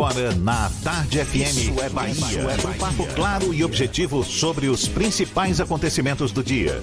agora na Tarde FM. Isso é Bahia. Isso é Bahia. Um papo claro e objetivo sobre os principais acontecimentos do dia.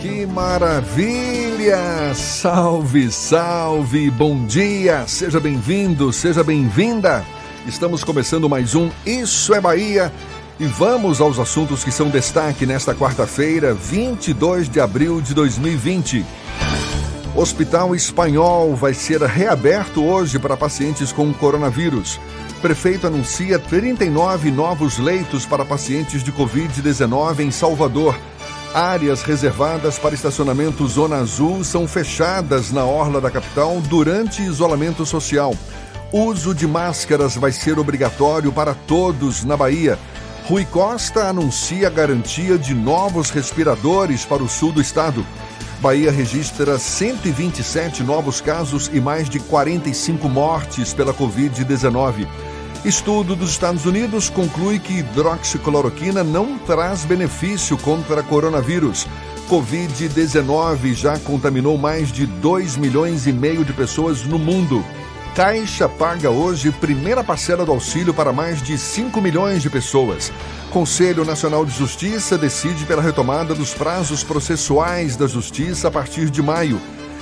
Que maravilha! Salve, salve! Bom dia! Seja bem-vindo, seja bem-vinda! Estamos começando mais um Isso é Bahia e vamos aos assuntos que são destaque nesta quarta-feira, 22 de abril de 2020. Hospital Espanhol vai ser reaberto hoje para pacientes com coronavírus. Prefeito anuncia 39 novos leitos para pacientes de Covid-19 em Salvador. Áreas reservadas para estacionamento Zona Azul são fechadas na orla da capital durante isolamento social. Uso de máscaras vai ser obrigatório para todos na Bahia. Rui Costa anuncia garantia de novos respiradores para o sul do estado. Bahia registra 127 novos casos e mais de 45 mortes pela Covid-19. Estudo dos Estados Unidos conclui que hidroxicloroquina não traz benefício contra coronavírus. Covid-19 já contaminou mais de 2 milhões e meio de pessoas no mundo. Caixa paga hoje primeira parcela do auxílio para mais de 5 milhões de pessoas. Conselho Nacional de Justiça decide pela retomada dos prazos processuais da Justiça a partir de maio.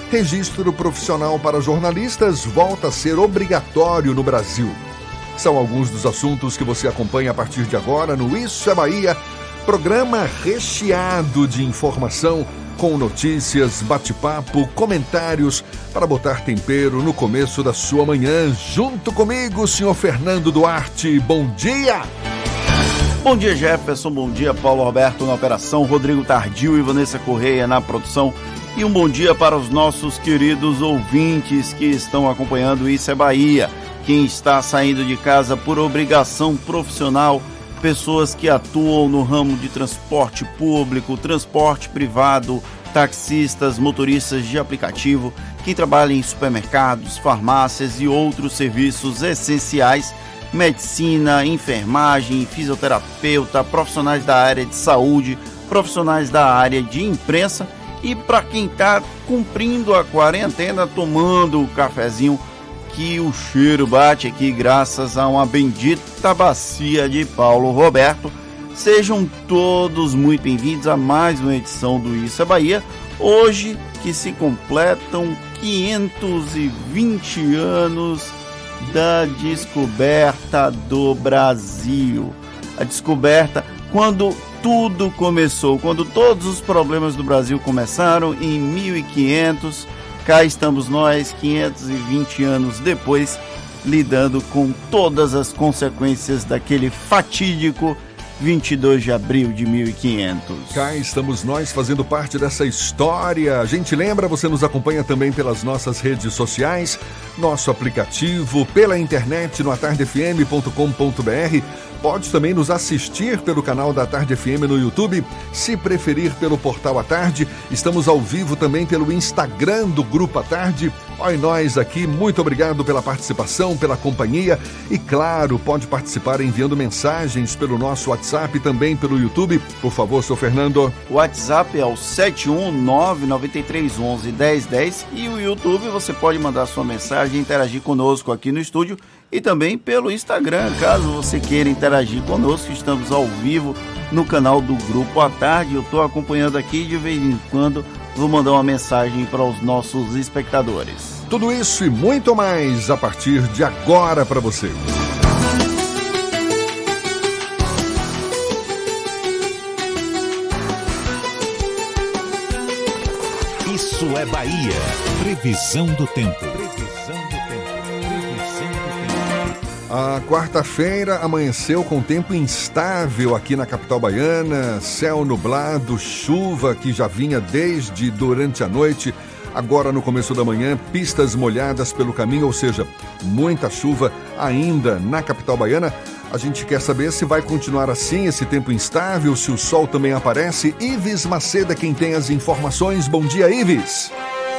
Registro profissional para jornalistas volta a ser obrigatório no Brasil. São alguns dos assuntos que você acompanha a partir de agora no Isso é Bahia, programa recheado de informação com notícias, bate-papo, comentários para botar tempero no começo da sua manhã. Junto comigo, senhor Fernando Duarte. Bom dia! Bom dia, Jefferson. Bom dia, Paulo Roberto na operação, Rodrigo Tardio e Vanessa Correia na produção. E um bom dia para os nossos queridos ouvintes que estão acompanhando Isso é Bahia. Quem está saindo de casa por obrigação profissional pessoas que atuam no ramo de transporte público, transporte privado, taxistas, motoristas de aplicativo, quem trabalha em supermercados, farmácias e outros serviços essenciais, medicina, enfermagem, fisioterapeuta, profissionais da área de saúde, profissionais da área de imprensa e para quem está cumprindo a quarentena, tomando o cafezinho que o cheiro bate aqui graças a uma bendita bacia de Paulo Roberto. Sejam todos muito bem-vindos a mais uma edição do Isso é Bahia. Hoje que se completam 520 anos da descoberta do Brasil. A descoberta quando tudo começou, quando todos os problemas do Brasil começaram em 1500 cá estamos nós, 520 anos depois, lidando com todas as consequências daquele fatídico 22 de abril de 1500. Cá estamos nós fazendo parte dessa história. A gente lembra, você nos acompanha também pelas nossas redes sociais, nosso aplicativo, pela internet no atardefm.com.br Pode também nos assistir pelo canal da Tarde FM no YouTube, se preferir pelo portal à tarde. Estamos ao vivo também pelo Instagram do Grupo à Tarde. Olha nós aqui, muito obrigado pela participação, pela companhia e claro, pode participar enviando mensagens pelo nosso WhatsApp e também pelo YouTube. Por favor, seu Fernando. O WhatsApp é o 71993111010 e o YouTube você pode mandar sua mensagem e interagir conosco aqui no estúdio e também pelo Instagram, caso você queira interagir conosco, estamos ao vivo no canal do Grupo à Tarde. Eu estou acompanhando aqui de vez em quando vou mandar uma mensagem para os nossos espectadores. Tudo isso e muito mais a partir de agora para você. Isso é Bahia. Previsão do tempo. A quarta-feira amanheceu com tempo instável aqui na capital baiana, céu nublado, chuva que já vinha desde durante a noite. Agora no começo da manhã, pistas molhadas pelo caminho, ou seja, muita chuva ainda na capital baiana. A gente quer saber se vai continuar assim esse tempo instável, se o sol também aparece. Ives Maceda, quem tem as informações. Bom dia, Ives.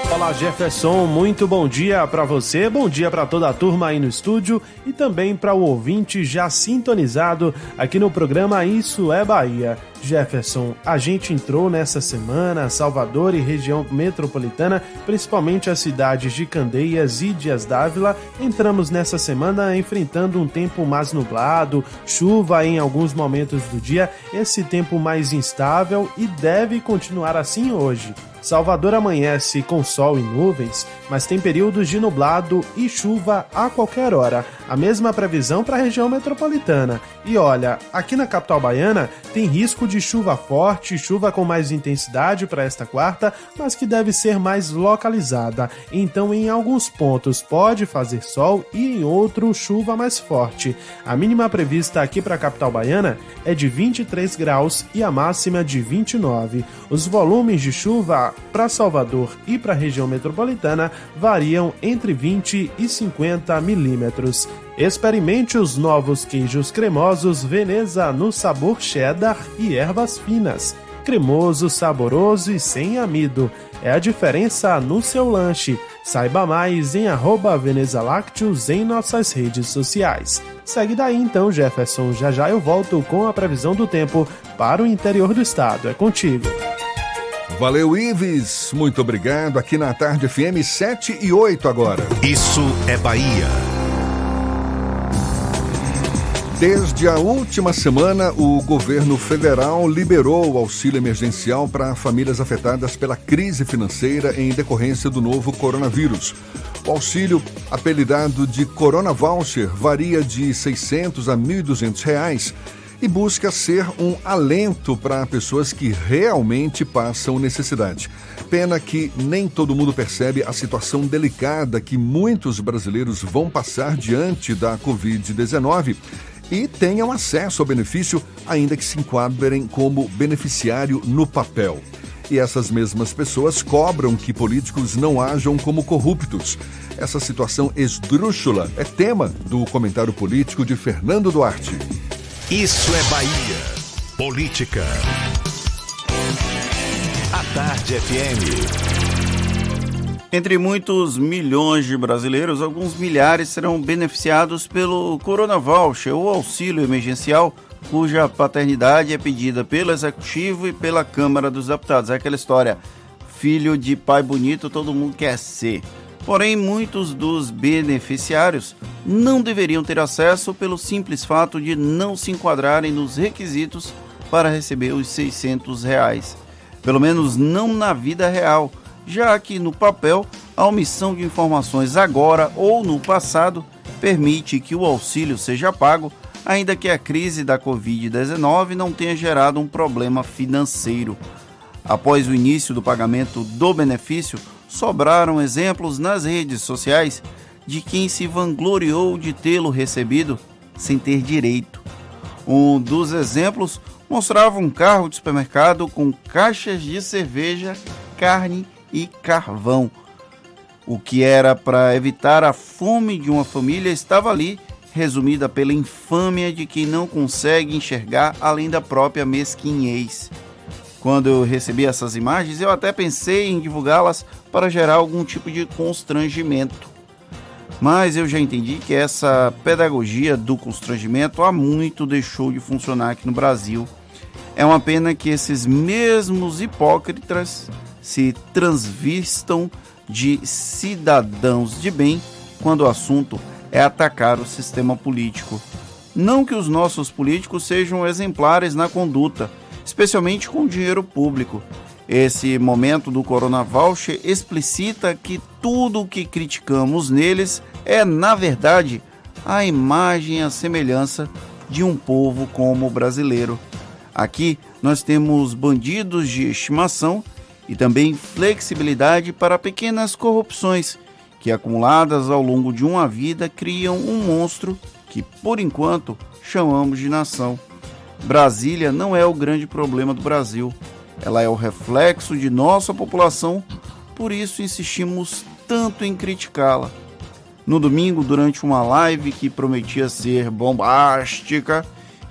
Olá Jefferson, muito bom dia para você, bom dia para toda a turma aí no estúdio e também para o ouvinte já sintonizado aqui no programa Isso é Bahia. Jefferson, a gente entrou nessa semana Salvador e região metropolitana, principalmente as cidades de Candeias e Dias Dávila. Entramos nessa semana enfrentando um tempo mais nublado, chuva em alguns momentos do dia, esse tempo mais instável e deve continuar assim hoje. Salvador amanhece com sol e nuvens, mas tem períodos de nublado e chuva a qualquer hora. A mesma previsão para a região metropolitana. E olha, aqui na capital baiana tem risco de chuva forte, chuva com mais intensidade para esta quarta, mas que deve ser mais localizada. Então, em alguns pontos pode fazer sol e em outros chuva mais forte. A mínima prevista aqui para a capital baiana é de 23 graus e a máxima de 29. Os volumes de chuva para Salvador e para a região metropolitana variam entre 20 e 50 milímetros. Experimente os novos queijos cremosos Veneza no sabor cheddar e ervas finas. Cremoso, saboroso e sem amido. É a diferença no seu lanche. Saiba mais em arroba Veneza Lácteos em nossas redes sociais. Segue daí então, Jefferson. Já já eu volto com a previsão do tempo para o interior do estado. É contigo. Valeu, Ives. Muito obrigado. Aqui na Tarde FM 7 e 8 agora. Isso é Bahia. Desde a última semana, o governo federal liberou o auxílio emergencial para famílias afetadas pela crise financeira em decorrência do novo coronavírus. O auxílio, apelidado de Corona Voucher, varia de R$ 600 a 1.200 reais e busca ser um alento para pessoas que realmente passam necessidade. Pena que nem todo mundo percebe a situação delicada que muitos brasileiros vão passar diante da Covid-19 e tenham acesso ao benefício, ainda que se enquadrem como beneficiário no papel. E essas mesmas pessoas cobram que políticos não ajam como corruptos. Essa situação esdrúxula é tema do comentário político de Fernando Duarte. Isso é Bahia. Política. A Tarde FM. Entre muitos milhões de brasileiros, alguns milhares serão beneficiados pelo Corona Voucher ou auxílio emergencial, cuja paternidade é pedida pelo Executivo e pela Câmara dos Deputados. É aquela história: filho de pai bonito, todo mundo quer ser. Porém, muitos dos beneficiários não deveriam ter acesso pelo simples fato de não se enquadrarem nos requisitos para receber os 600 reais. Pelo menos não na vida real, já que no papel a omissão de informações agora ou no passado permite que o auxílio seja pago, ainda que a crise da Covid-19 não tenha gerado um problema financeiro. Após o início do pagamento do benefício, sobraram exemplos nas redes sociais de quem se vangloriou de tê-lo recebido sem ter direito. Um dos exemplos mostrava um carro de supermercado com caixas de cerveja, carne e carvão. O que era para evitar a fome de uma família estava ali, resumida pela infâmia de quem não consegue enxergar além da própria mesquinhez. Quando eu recebi essas imagens, eu até pensei em divulgá-las para gerar algum tipo de constrangimento. Mas eu já entendi que essa pedagogia do constrangimento há muito deixou de funcionar aqui no Brasil. É uma pena que esses mesmos hipócritas se transvistam de cidadãos de bem quando o assunto é atacar o sistema político. Não que os nossos políticos sejam exemplares na conduta, especialmente com dinheiro público. Esse momento do Corona Voucher explicita que tudo o que criticamos neles é, na verdade, a imagem e a semelhança de um povo como o brasileiro. Aqui nós temos bandidos de estimação e também flexibilidade para pequenas corrupções que, acumuladas ao longo de uma vida, criam um monstro que, por enquanto, chamamos de nação. Brasília não é o grande problema do Brasil. Ela é o reflexo de nossa população, por isso insistimos tanto em criticá-la. No domingo, durante uma live que prometia ser bombástica,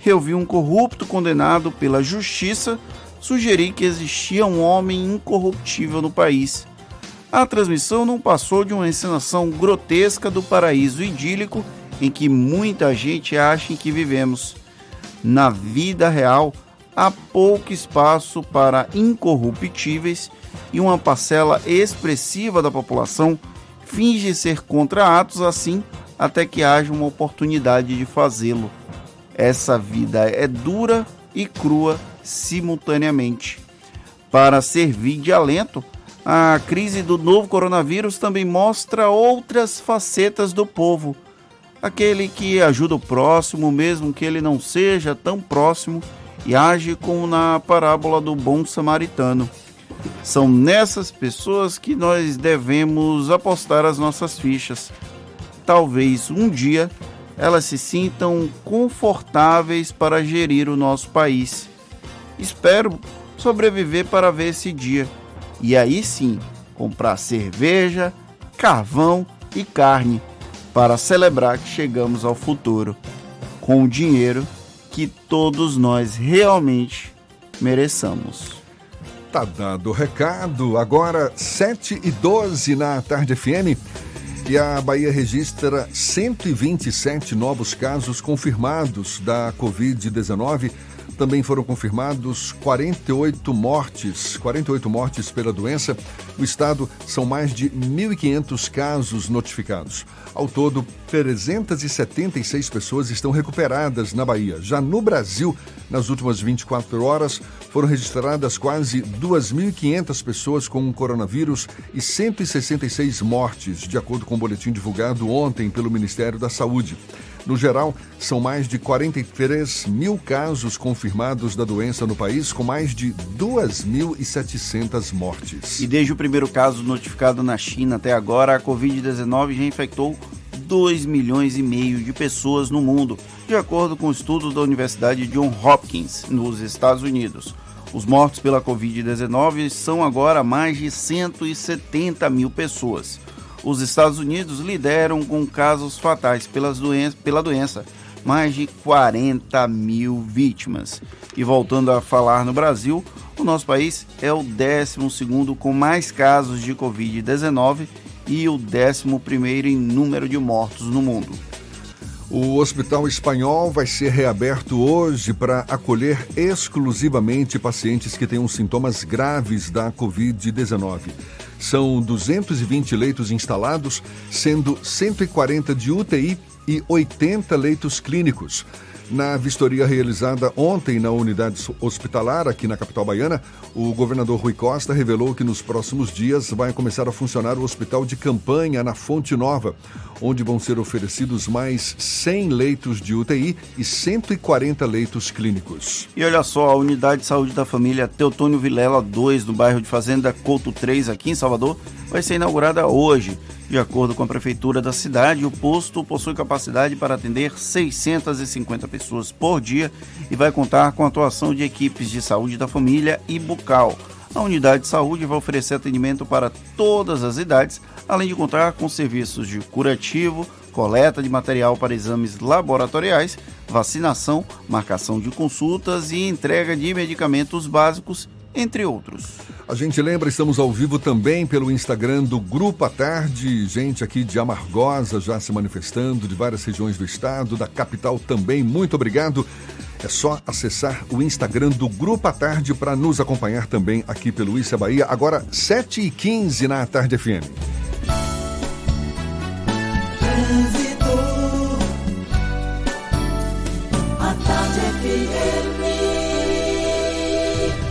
eu vi um corrupto condenado pela justiça sugerir que existia um homem incorruptível no país. A transmissão não passou de uma encenação grotesca do paraíso idílico em que muita gente acha que vivemos. Na vida real, há pouco espaço para incorruptíveis e uma parcela expressiva da população finge ser contra atos assim até que haja uma oportunidade de fazê-lo. Essa vida é dura e crua simultaneamente. Para servir de alento, a crise do novo coronavírus também mostra outras facetas do povo. Aquele que ajuda o próximo, mesmo que ele não seja tão próximo, e age como na parábola do bom samaritano. São nessas pessoas que nós devemos apostar as nossas fichas. Talvez um dia elas se sintam confortáveis para gerir o nosso país. Espero sobreviver para ver esse dia. E aí sim, comprar cerveja, carvão e carne para celebrar que chegamos ao futuro com o dinheiro que todos nós realmente mereçamos. Tá dado o recado. Agora, 7 e 12 na Tarde FM. E a Bahia registra 127 novos casos confirmados da Covid-19 também foram confirmados 48 mortes, 48 mortes pela doença. No estado são mais de 1.500 casos notificados. Ao todo, 376 pessoas estão recuperadas na Bahia. Já no Brasil, nas últimas 24 horas, foram registradas quase 2.500 pessoas com o coronavírus e 166 mortes, de acordo com o boletim divulgado ontem pelo Ministério da Saúde. No geral, são mais de 43 mil casos confirmados da doença no país, com mais de 2.700 mortes. E desde o primeiro caso notificado na China até agora, a Covid-19 já infectou 2 milhões e meio de pessoas no mundo, de acordo com estudos da Universidade John Hopkins, nos Estados Unidos. Os mortos pela Covid-19 são agora mais de 170 mil pessoas os Estados Unidos lideram com casos fatais pelas doen pela doença, mais de 40 mil vítimas. E voltando a falar no Brasil, o nosso país é o 12 com mais casos de Covid-19 e o 11 em número de mortos no mundo. O Hospital Espanhol vai ser reaberto hoje para acolher exclusivamente pacientes que tenham sintomas graves da Covid-19. São 220 leitos instalados, sendo 140 de UTI e 80 leitos clínicos. Na vistoria realizada ontem na unidade hospitalar aqui na capital baiana, o governador Rui Costa revelou que nos próximos dias vai começar a funcionar o hospital de campanha na Fonte Nova, onde vão ser oferecidos mais 100 leitos de UTI e 140 leitos clínicos. E olha só, a unidade de saúde da família Teotônio Vilela 2, no bairro de Fazenda Couto 3, aqui em Salvador, vai ser inaugurada hoje. De acordo com a prefeitura da cidade, o posto possui capacidade para atender 650 pessoas por dia e vai contar com a atuação de equipes de saúde da família e bucal. A unidade de saúde vai oferecer atendimento para todas as idades, além de contar com serviços de curativo, coleta de material para exames laboratoriais, vacinação, marcação de consultas e entrega de medicamentos básicos entre outros. A gente lembra, estamos ao vivo também pelo Instagram do Grupo à Tarde, gente aqui de Amargosa já se manifestando, de várias regiões do estado, da capital também. Muito obrigado. É só acessar o Instagram do Grupo à Tarde para nos acompanhar também aqui pelo Issa Bahia, agora 7h15 na Tarde FM.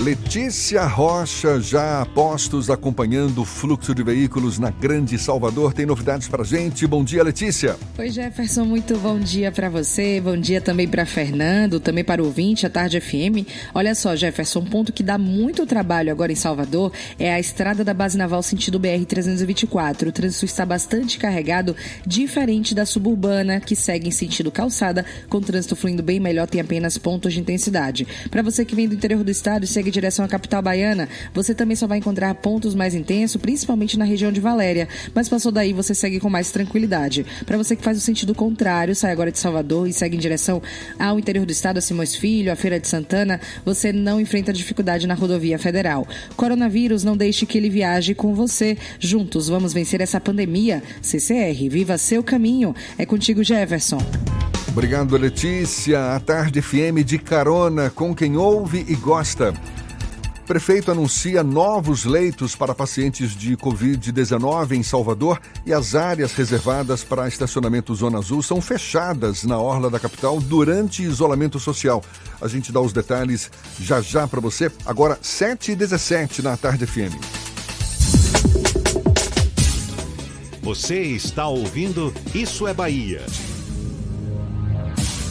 Letícia Rocha, já a postos acompanhando o fluxo de veículos na Grande Salvador, tem novidades pra gente. Bom dia, Letícia. Oi, Jefferson, muito bom dia para você, bom dia também para Fernando, também para o ouvinte, a Tarde FM. Olha só, Jefferson, um ponto que dá muito trabalho agora em Salvador é a estrada da Base Naval sentido BR-324. O trânsito está bastante carregado, diferente da suburbana, que segue em sentido calçada, com trânsito fluindo bem melhor, tem apenas pontos de intensidade. Para você que vem do interior do estado, segue em direção à capital baiana, você também só vai encontrar pontos mais intensos, principalmente na região de Valéria. Mas passou daí, você segue com mais tranquilidade. Para você que faz o sentido contrário, sai agora de Salvador e segue em direção ao interior do estado, a Simões Filho, a Feira de Santana, você não enfrenta dificuldade na rodovia federal. Coronavírus, não deixe que ele viaje com você. Juntos vamos vencer essa pandemia. CCR, viva seu caminho. É contigo, Jefferson. Obrigado, Letícia. A Tarde FM de carona com quem ouve e gosta. Prefeito anuncia novos leitos para pacientes de Covid-19 em Salvador e as áreas reservadas para estacionamento Zona Azul são fechadas na orla da capital durante isolamento social. A gente dá os detalhes já já para você. Agora, 7h17 na Tarde FM. Você está ouvindo Isso é Bahia.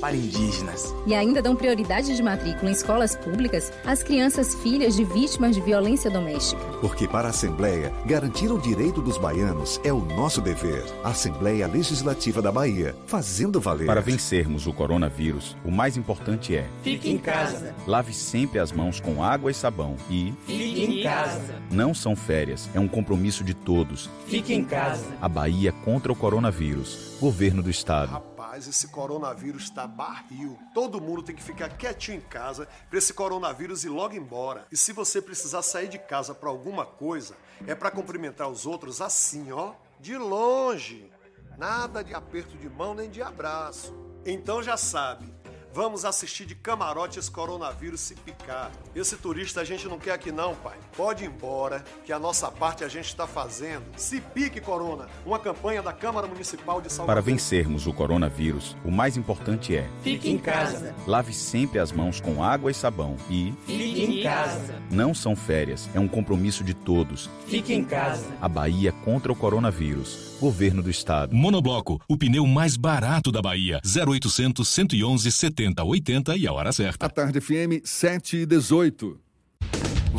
para indígenas. E ainda dão prioridade de matrícula em escolas públicas às crianças filhas de vítimas de violência doméstica. Porque para a Assembleia, garantir o direito dos baianos é o nosso dever. Assembleia Legislativa da Bahia, fazendo valer. Para vencermos o coronavírus, o mais importante é: Fique em casa. lave sempre as mãos com água e sabão e Fique em casa. não são férias, é um compromisso de todos. Fique em casa. A Bahia contra o coronavírus. Governo do Estado. Rapaz, esse coronavírus está barril. Todo mundo tem que ficar quietinho em casa para esse coronavírus ir logo embora. E se você precisar sair de casa para alguma coisa, é para cumprimentar os outros assim, ó, de longe. Nada de aperto de mão nem de abraço. Então já sabe. Vamos assistir de camarote esse coronavírus se picar. Esse turista a gente não quer aqui não, pai. Pode ir embora, que a nossa parte a gente está fazendo. Se pique, Corona. Uma campanha da Câmara Municipal de Salvador. Para vencermos o coronavírus, o mais importante é: Fique em casa. lave sempre as mãos com água e sabão e Fique em casa. não são férias, é um compromisso de todos. Fique em casa. A Bahia contra o coronavírus. Governo do Estado. Monobloco, o pneu mais barato da Bahia. 0800 111 7080 e a hora certa. A Tarde FM 7 e 18.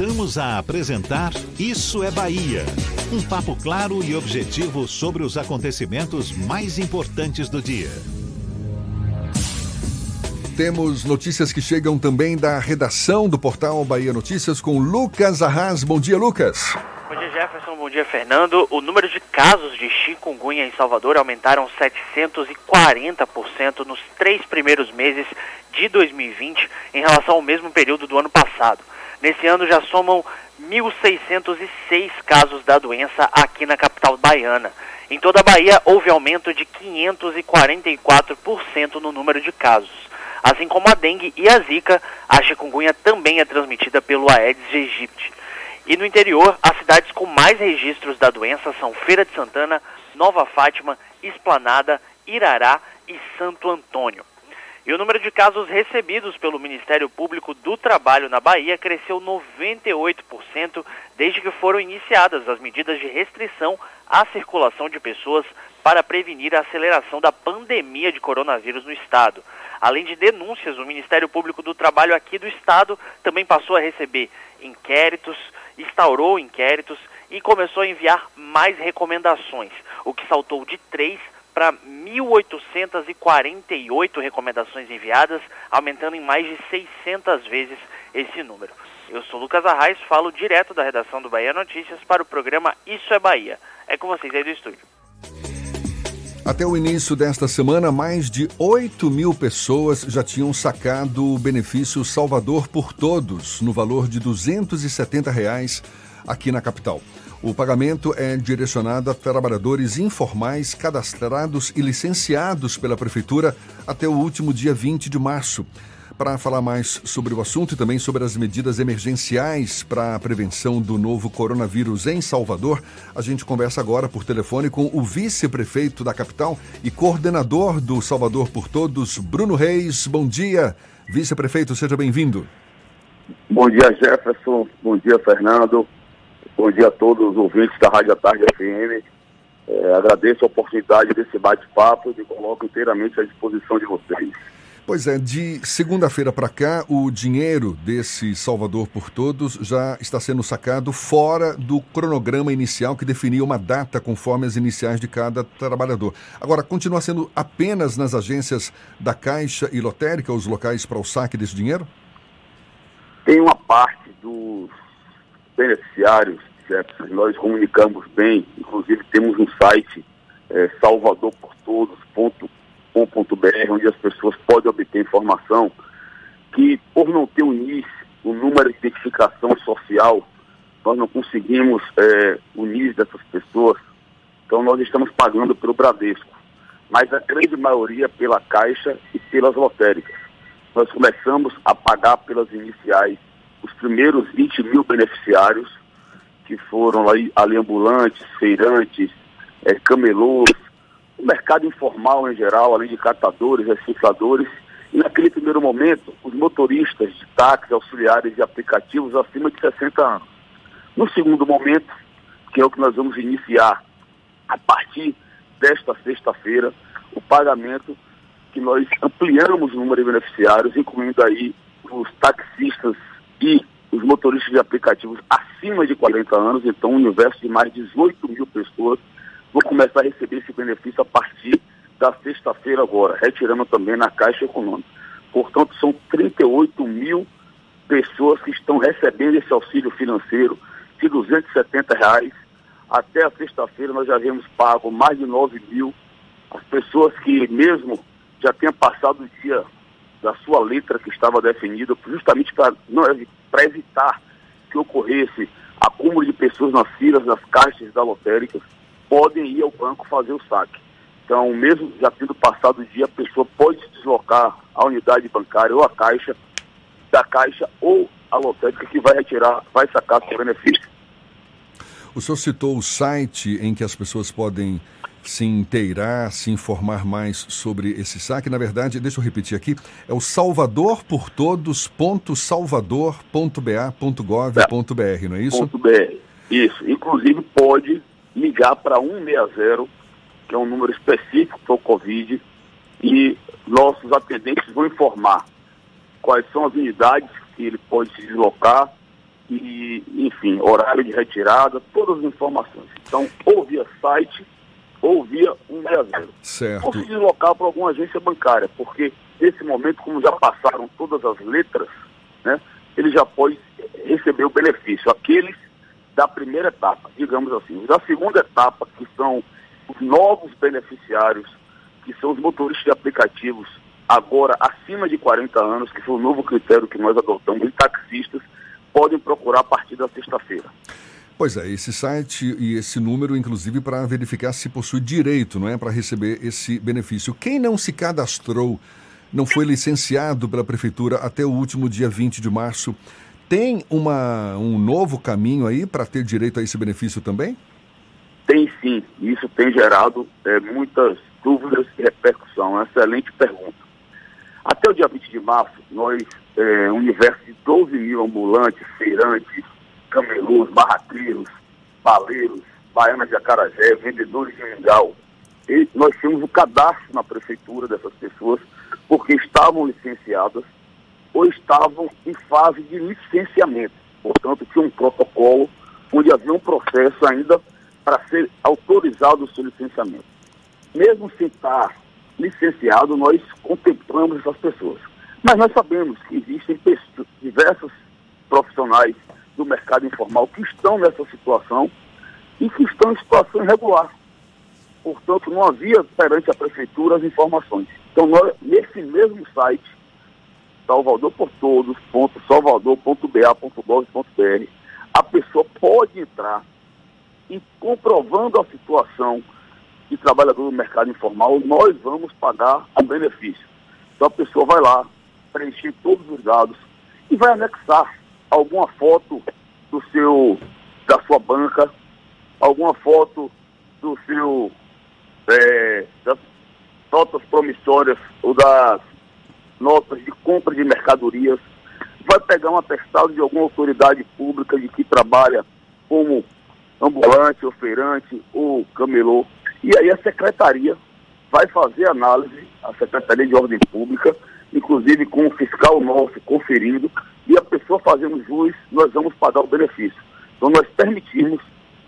Voltamos a apresentar Isso é Bahia. Um papo claro e objetivo sobre os acontecimentos mais importantes do dia. Temos notícias que chegam também da redação do portal Bahia Notícias com Lucas Arras. Bom dia, Lucas. Bom dia, Jefferson. Bom dia, Fernando. O número de casos de chikungunya em Salvador aumentaram 740% nos três primeiros meses de 2020 em relação ao mesmo período do ano passado. Nesse ano já somam 1.606 casos da doença aqui na capital baiana. Em toda a Bahia houve aumento de 544% no número de casos. Assim como a dengue e a zika, a chikungunya também é transmitida pelo Aedes aegypti. E no interior, as cidades com mais registros da doença são Feira de Santana, Nova Fátima, Esplanada, Irará e Santo Antônio. E o número de casos recebidos pelo Ministério Público do Trabalho na Bahia cresceu 98% desde que foram iniciadas as medidas de restrição à circulação de pessoas para prevenir a aceleração da pandemia de coronavírus no estado. Além de denúncias, o Ministério Público do Trabalho aqui do estado também passou a receber inquéritos, instaurou inquéritos e começou a enviar mais recomendações, o que saltou de 3 para 1.848 recomendações enviadas, aumentando em mais de 600 vezes esse número. Eu sou Lucas Arraes, falo direto da redação do Bahia Notícias para o programa Isso é Bahia. É com vocês aí do estúdio. Até o início desta semana, mais de 8 mil pessoas já tinham sacado o benefício Salvador por Todos, no valor de 270 reais aqui na capital. O pagamento é direcionado a trabalhadores informais cadastrados e licenciados pela Prefeitura até o último dia 20 de março. Para falar mais sobre o assunto e também sobre as medidas emergenciais para a prevenção do novo coronavírus em Salvador, a gente conversa agora por telefone com o vice-prefeito da capital e coordenador do Salvador por Todos, Bruno Reis. Bom dia, vice-prefeito, seja bem-vindo. Bom dia, Jefferson. Bom dia, Fernando. Bom dia a todos os ouvintes da Rádio Tarde FM. É, agradeço a oportunidade desse bate-papo e me coloco inteiramente à disposição de vocês. Pois é, de segunda-feira para cá, o dinheiro desse Salvador por Todos já está sendo sacado fora do cronograma inicial que definia uma data conforme as iniciais de cada trabalhador. Agora, continua sendo apenas nas agências da Caixa e Lotérica os locais para o saque desse dinheiro? Tem uma parte dos beneficiários, Nós comunicamos bem, inclusive temos um site é, salvadorportodos.com com.br, onde as pessoas podem obter informação que, por não ter o NIS, o número de identificação social, nós não conseguimos é, o NIS dessas pessoas. Então, nós estamos pagando pelo Bradesco, mas a grande maioria pela Caixa e pelas lotéricas. Nós começamos a pagar pelas iniciais os primeiros 20 mil beneficiários, que foram ali, ali ambulantes, feirantes, é, camelôs, o mercado informal em geral, além de catadores, recicladores, e naquele primeiro momento, os motoristas de táxis, auxiliares e aplicativos acima de 60 anos. No segundo momento, que é o que nós vamos iniciar a partir desta sexta-feira, o pagamento que nós ampliamos o número de beneficiários, incluindo aí os taxistas e os motoristas de aplicativos acima de 40 anos, então um universo de mais de 18 mil pessoas vou começar a receber esse benefício a partir da sexta-feira agora, retirando também na Caixa Econômica. Portanto, são 38 mil pessoas que estão recebendo esse auxílio financeiro de 270 reais. Até a sexta-feira nós já havíamos pago mais de 9 mil. As pessoas que mesmo já tenham passado o dia da sua letra que estava definida, justamente para evitar que ocorresse acúmulo de pessoas nas filas das caixas da lotéricas, podem ir ao banco fazer o saque. Então, mesmo já tendo passado o dia, a pessoa pode se deslocar à unidade bancária ou à caixa, da caixa ou a lotérica que vai retirar, vai sacar seu benefício. O senhor citou o site em que as pessoas podem se inteirar, se informar mais sobre esse saque. Na verdade, deixa eu repetir aqui, é o salvadorportodos.salvador.ba.gov.br, não é isso? .br. Isso. Inclusive pode ligar para 160, que é um número específico para o Covid, e nossos atendentes vão informar quais são as unidades que ele pode se deslocar e, enfim, horário de retirada, todas as informações. Então, ou via site ou via 160. Certo. Ou se deslocar para alguma agência bancária, porque nesse momento, como já passaram todas as letras, né, ele já pode receber o benefício. Aqueles da primeira etapa, digamos assim. Da segunda etapa, que são os novos beneficiários, que são os motoristas de aplicativos, agora acima de 40 anos, que foi o novo critério que nós adotamos, e taxistas, podem procurar a partir da sexta-feira. Pois é, esse site e esse número, inclusive, para verificar se possui direito, não é, para receber esse benefício. Quem não se cadastrou, não foi licenciado pela prefeitura até o último dia 20 de março, tem uma, um novo caminho aí para ter direito a esse benefício também? Tem sim. Isso tem gerado é, muitas dúvidas e repercussão. Excelente pergunta. Até o dia 20 de março, nós, é, universo de 12 mil ambulantes, feirantes, camelôs, barraqueiros, baleiros, baianas de acarajé, vendedores de mingau, e nós tínhamos o cadastro na prefeitura dessas pessoas, porque estavam licenciadas ou estavam em fase de licenciamento. Portanto, tinha um protocolo onde havia um processo ainda para ser autorizado o seu licenciamento. Mesmo sem estar licenciado, nós contemplamos essas pessoas. Mas nós sabemos que existem diversos profissionais do mercado informal que estão nessa situação e que estão em situação irregular. Portanto, não havia perante a prefeitura as informações. Então, nós, nesse mesmo site, salvadorportodos.salvador.ba.gov.br, a pessoa pode entrar e comprovando a situação de trabalhador do mercado informal, nós vamos pagar o benefício. Então a pessoa vai lá, preencher todos os dados e vai anexar alguma foto do seu, da sua banca, alguma foto do seu, é, das notas promissórias ou das notas de compra de mercadorias, vai pegar um atestado de alguma autoridade pública de que trabalha como ambulante, ou feirante ou camelô, e aí a secretaria vai fazer análise, a Secretaria de Ordem Pública, inclusive com o fiscal nosso conferindo, e a pessoa fazendo jus, nós vamos pagar o benefício. Então nós permitimos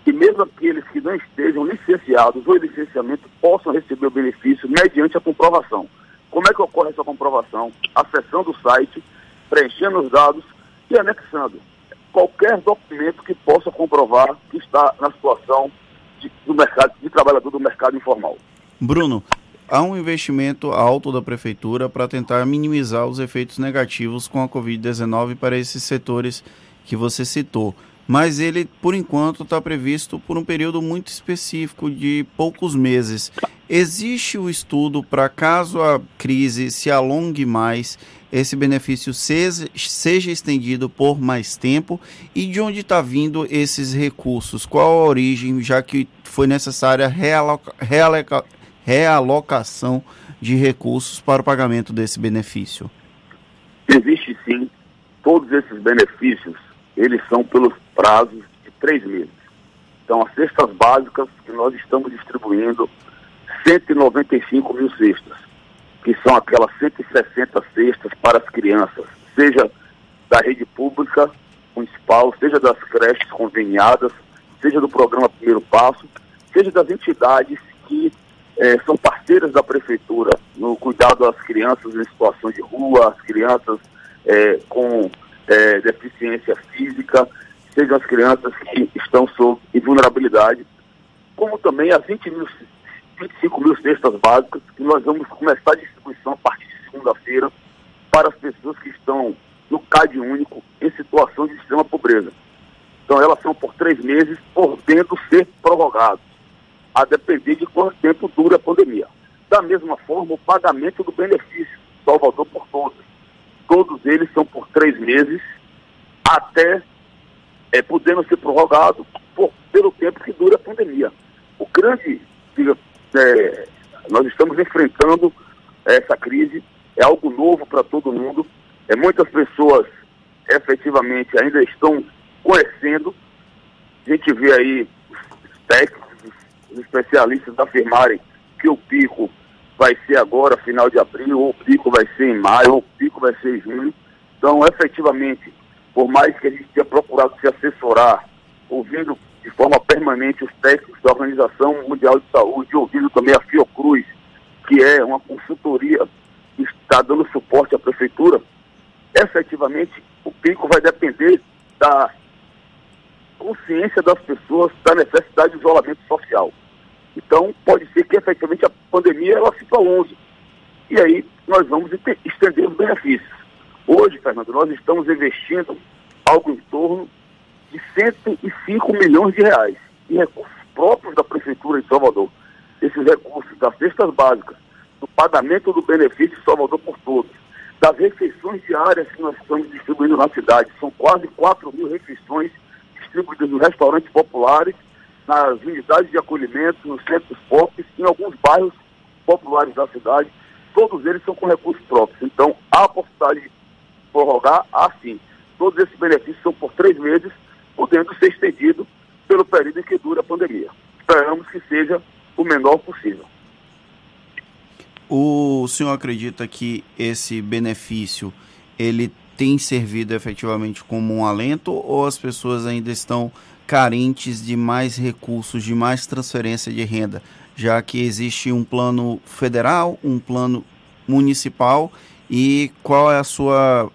que mesmo aqueles que não estejam licenciados ou em licenciamento possam receber o benefício mediante a comprovação. Como é que ocorre essa comprovação? Acessando o site, preenchendo os dados e anexando qualquer documento que possa comprovar que está na situação de, do mercado, de trabalhador do mercado informal. Bruno, há um investimento alto da prefeitura para tentar minimizar os efeitos negativos com a Covid-19 para esses setores que você citou. Mas ele, por enquanto, está previsto por um período muito específico de poucos meses. Existe o estudo para caso a crise se alongue mais, esse benefício seja, seja estendido por mais tempo e de onde está vindo esses recursos? Qual a origem, já que foi necessária realoca, realoca, realocação de recursos para o pagamento desse benefício? Existe sim. Todos esses benefícios, eles são pelos prazos de três meses. Então, as cestas básicas que nós estamos distribuindo, 195 mil cestas que são aquelas 160 cestas para as crianças, seja da rede pública municipal, seja das creches conveniadas, seja do programa Primeiro Passo, seja das entidades que eh, são parceiras da prefeitura no cuidado das crianças em situação de rua, as crianças eh, com eh, deficiência física, sejam as crianças que estão sob vulnerabilidade, como também as 20 mil 25 mil cestas básicas, que nós vamos começar a distribuição a partir de segunda-feira para as pessoas que estão no CAD único em situação de extrema pobreza. Então elas são por três meses, podendo ser prorrogados, a depender de quanto tempo dura a pandemia. Da mesma forma, o pagamento do benefício, Salvador por todos. Todos eles são por três meses, até é, podendo ser prorrogado por, pelo tempo que dura a pandemia. O grande, diga, é, nós estamos enfrentando essa crise, é algo novo para todo mundo. É, muitas pessoas efetivamente ainda estão conhecendo. A gente vê aí os técnicos, os especialistas afirmarem que o pico vai ser agora, final de abril, ou o pico vai ser em maio, ou o pico vai ser em junho. Então, efetivamente, por mais que a gente tenha procurado se assessorar, ouvindo de forma permanente os técnicos da Organização Mundial de Saúde, ouvindo também a Fiocruz, que é uma consultoria que está dando suporte à prefeitura, efetivamente o pico vai depender da consciência das pessoas da necessidade de isolamento social. Então, pode ser que efetivamente a pandemia ela se prolongue. E aí nós vamos estender os benefícios. Hoje, Fernando, nós estamos investindo algo em torno de 105 milhões de reais em recursos próprios da Prefeitura de Salvador. Esses recursos das cestas básicas, do pagamento do benefício de Salvador por todos, das refeições diárias que nós estamos distribuindo na cidade. São quase 4 mil refeições distribuídas nos restaurantes populares, nas unidades de acolhimento, nos centros pop, em alguns bairros populares da cidade. todos eles são com recursos próprios. Então, há a possibilidade de prorrogar, assim. Todos esses benefícios são por três meses, podendo ser estendido pelo período em que dura a pandemia. Esperamos que seja o menor possível. O senhor acredita que esse benefício ele tem servido efetivamente como um alento ou as pessoas ainda estão carentes de mais recursos, de mais transferência de renda, já que existe um plano federal, um plano municipal e qual é a sua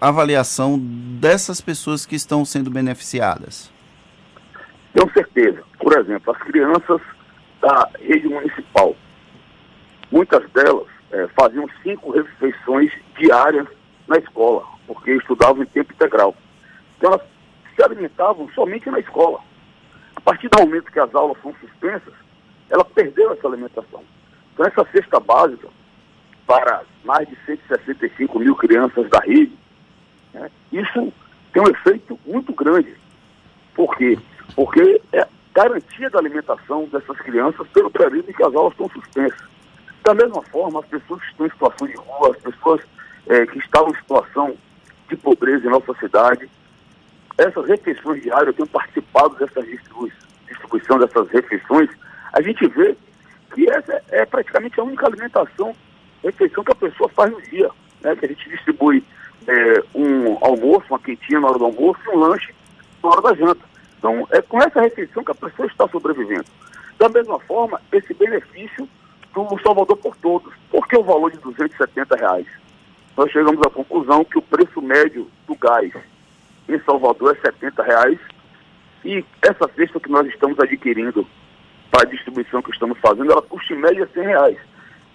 avaliação dessas pessoas que estão sendo beneficiadas? Tenho certeza. Por exemplo, as crianças da rede municipal, muitas delas é, faziam cinco refeições diárias na escola, porque estudavam em tempo integral. Então elas se alimentavam somente na escola. A partir do momento que as aulas são suspensas, ela perdeu essa alimentação. Então essa cesta básica para mais de 165 mil crianças da rede, né, isso tem um efeito muito grande. Por quê? Porque é garantia da alimentação dessas crianças pelo período em que as aulas estão suspensas. Da mesma forma, as pessoas que estão em situação de rua, as pessoas é, que estavam em situação de pobreza em nossa cidade, essas refeições diárias, eu tenho participado dessa distribuição dessas refeições, a gente vê que essa é praticamente a única alimentação, refeição que a pessoa faz no dia, né? que a gente distribui é, um almoço, uma quentinha na hora do almoço e um lanche na hora da janta. Então, é com essa refeição que a pessoa está sobrevivendo. Da mesma forma, esse benefício do Salvador por Todos. Por que o valor de 270 reais? Nós chegamos à conclusão que o preço médio do gás em Salvador é 70 reais e essa cesta que nós estamos adquirindo para a distribuição que estamos fazendo, ela custa em média 100 reais.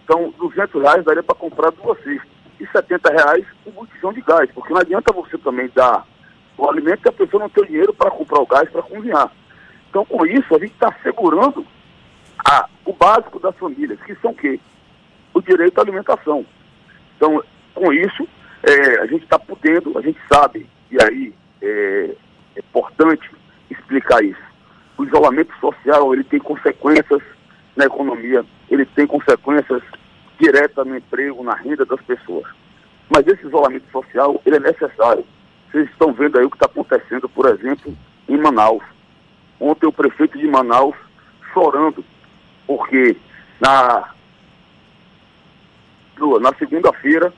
Então, 200 reais daria para comprar duas cestas. E 70 reais um botijão de gás, porque não adianta você também dar o alimento que a pessoa não tem dinheiro para comprar o gás para cozinhar. Então, com isso, a gente está segurando a, o básico das famílias, que são o quê? O direito à alimentação. Então, com isso, é, a gente está podendo, a gente sabe, e aí é, é importante explicar isso. O isolamento social, ele tem consequências na economia, ele tem consequências diretas no emprego, na renda das pessoas. Mas esse isolamento social, ele é necessário. Vocês estão vendo aí o que está acontecendo, por exemplo, em Manaus. Ontem o prefeito de Manaus chorando, porque na, na segunda-feira,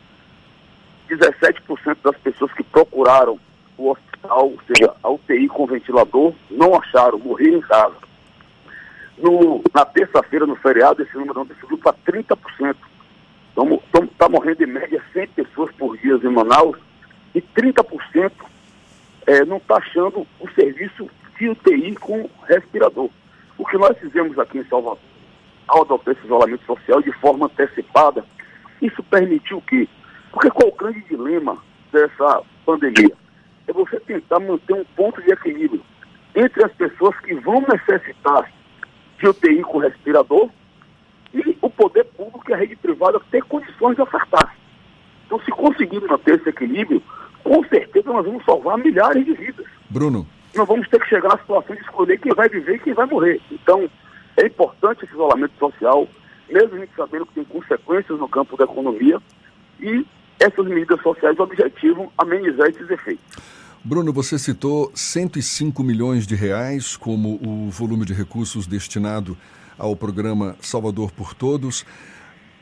17% das pessoas que procuraram o hospital, ou seja, a UTI com ventilador, não acharam, morreram em casa. No, na terça-feira, no feriado, esse número subiu para 30%. Está morrendo em média 100 pessoas por dia em Manaus e 30% é, não está achando o serviço de UTI com respirador. O que nós fizemos aqui em Salvador, ao adotar esse isolamento social de forma antecipada, isso permitiu o quê? Porque qual o grande dilema dessa pandemia? É você tentar manter um ponto de equilíbrio entre as pessoas que vão necessitar de UTI com respirador e o poder público e a rede privada ter condições de ofertar. Então, se conseguirmos manter esse equilíbrio, com certeza nós vamos salvar milhares de vidas. Bruno. Não vamos ter que chegar na situação de escolher quem vai viver e quem vai morrer. Então, é importante esse isolamento social, mesmo a gente sabendo que tem consequências no campo da economia, e essas medidas sociais objetivam amenizar esses efeitos. Bruno, você citou 105 milhões de reais como o volume de recursos destinado ao programa Salvador por Todos.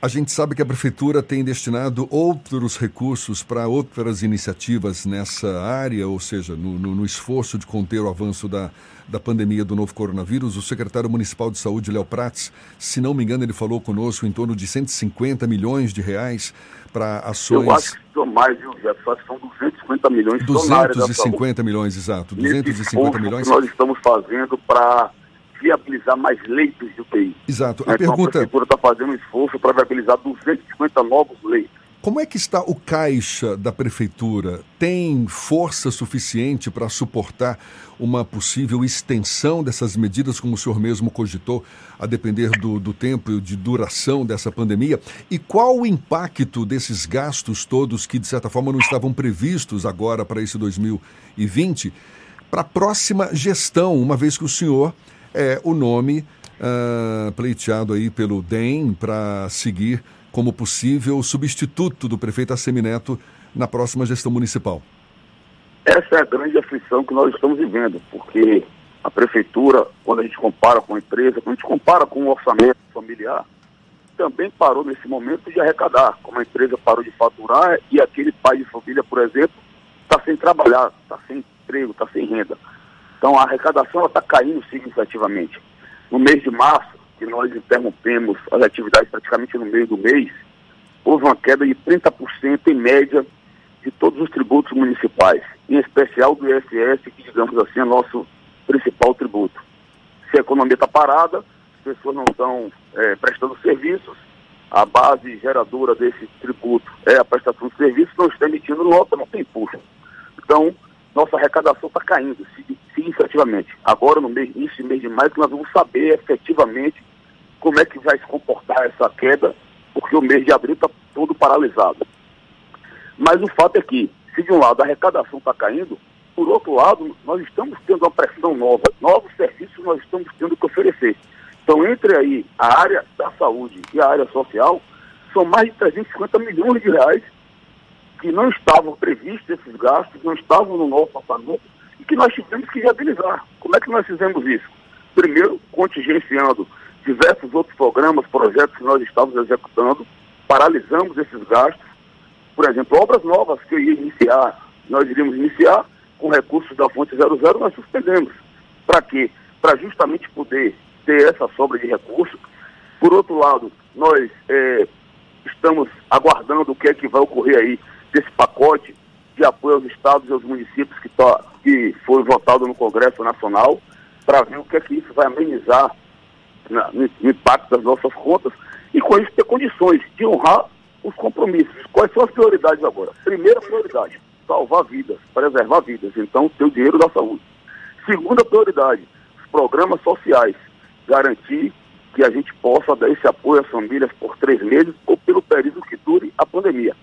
A gente sabe que a Prefeitura tem destinado outros recursos para outras iniciativas nessa área, ou seja, no, no, no, esforço de conter o avanço da, da pandemia do novo coronavírus. O secretário municipal de saúde, Léo Prats, se não me engano, ele falou conosco em torno de 150 milhões de reais para ações. Eu acho que são mais, viu, Jefferson? São 250 milhões 250 milhões, exato. 250 milhões. que nós estamos fazendo para viabilizar mais leitos de UTI. Exato. A então, pergunta... a Prefeitura está fazendo um esforço para viabilizar 250 novos leitos. Como é que está o caixa da prefeitura? Tem força suficiente para suportar uma possível extensão dessas medidas, como o senhor mesmo cogitou, a depender do, do tempo e de duração dessa pandemia? E qual o impacto desses gastos todos que, de certa forma, não estavam previstos agora para esse 2020 para a próxima gestão, uma vez que o senhor é o nome uh, pleiteado aí pelo DEM para seguir como possível substituto do prefeito Assemineto na próxima gestão municipal? Essa é a grande aflição que nós estamos vivendo, porque a prefeitura, quando a gente compara com a empresa, quando a gente compara com o orçamento familiar, também parou nesse momento de arrecadar, como a empresa parou de faturar e aquele pai de família, por exemplo, está sem trabalhar, está sem emprego, está sem renda. Então a arrecadação está caindo significativamente. No mês de março, que nós interrompemos as atividades praticamente no meio do mês, houve uma queda de 30% em média de todos os tributos municipais, em especial do ISS, que digamos assim é nosso principal tributo. Se a economia está parada, as pessoas não estão é, prestando serviços, a base geradora desse tributo é a prestação de serviços, não está emitindo nota, não tem impulso. Então, nossa arrecadação está caindo significativamente. Agora, no mês, início mês de maio, nós vamos saber efetivamente como é que vai se comportar essa queda, porque o mês de abril está todo paralisado. Mas o fato é que, se de um lado a arrecadação está caindo, por outro lado, nós estamos tendo uma pressão nova, novos serviços nós estamos tendo que oferecer. Então, entre aí a área da saúde e a área social, são mais de 350 milhões de reais que não estavam previstos esses gastos, não estavam no nosso orçamento e que nós tivemos que viabilizar. Como é que nós fizemos isso? Primeiro, contingenciando diversos outros programas, projetos que nós estávamos executando, paralisamos esses gastos. Por exemplo, obras novas que eu ia iniciar, nós iríamos iniciar com recursos da fonte 00, nós suspendemos. Para quê? Para justamente poder ter essa sobra de recursos. Por outro lado, nós é, estamos aguardando o que é que vai ocorrer aí desse pacote de apoio aos estados e aos municípios que, que foi votado no Congresso Nacional, para ver o que é que isso vai amenizar na, no, no impacto das nossas contas e com isso ter condições de honrar os compromissos. Quais são as prioridades agora? Primeira prioridade, salvar vidas, preservar vidas, então ter o dinheiro da saúde. Segunda prioridade, os programas sociais, garantir que a gente possa dar esse apoio às famílias por três meses ou pelo período que dure a pandemia.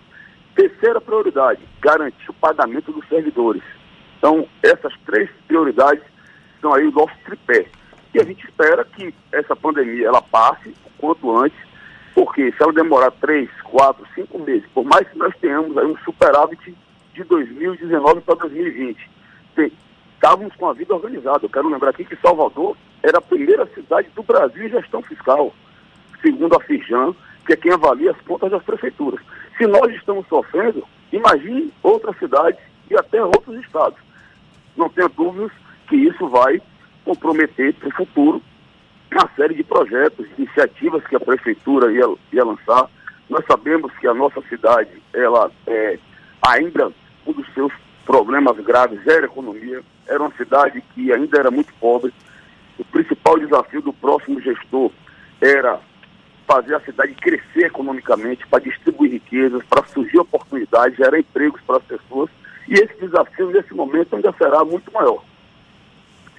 Terceira prioridade, garantir o pagamento dos servidores. Então, essas três prioridades são aí o nosso tripé. E a gente espera que essa pandemia ela passe o quanto antes, porque se ela demorar três, quatro, cinco meses, por mais que nós tenhamos aí um superávit de 2019 para 2020, estávamos com a vida organizada. Eu quero lembrar aqui que Salvador era a primeira cidade do Brasil em gestão fiscal, segundo a Firjan, que é quem avalia as contas das prefeituras. Se nós estamos sofrendo, imagine outras cidades e até outros estados. Não tenha dúvidas que isso vai comprometer para o futuro uma série de projetos, iniciativas que a prefeitura ia, ia lançar. Nós sabemos que a nossa cidade, ela é ainda um dos seus problemas graves era a economia, era uma cidade que ainda era muito pobre. O principal desafio do próximo gestor era fazer a cidade crescer economicamente, para distribuir riquezas, para surgir oportunidades, gerar empregos para as pessoas. E esse desafio, nesse momento, ainda será muito maior.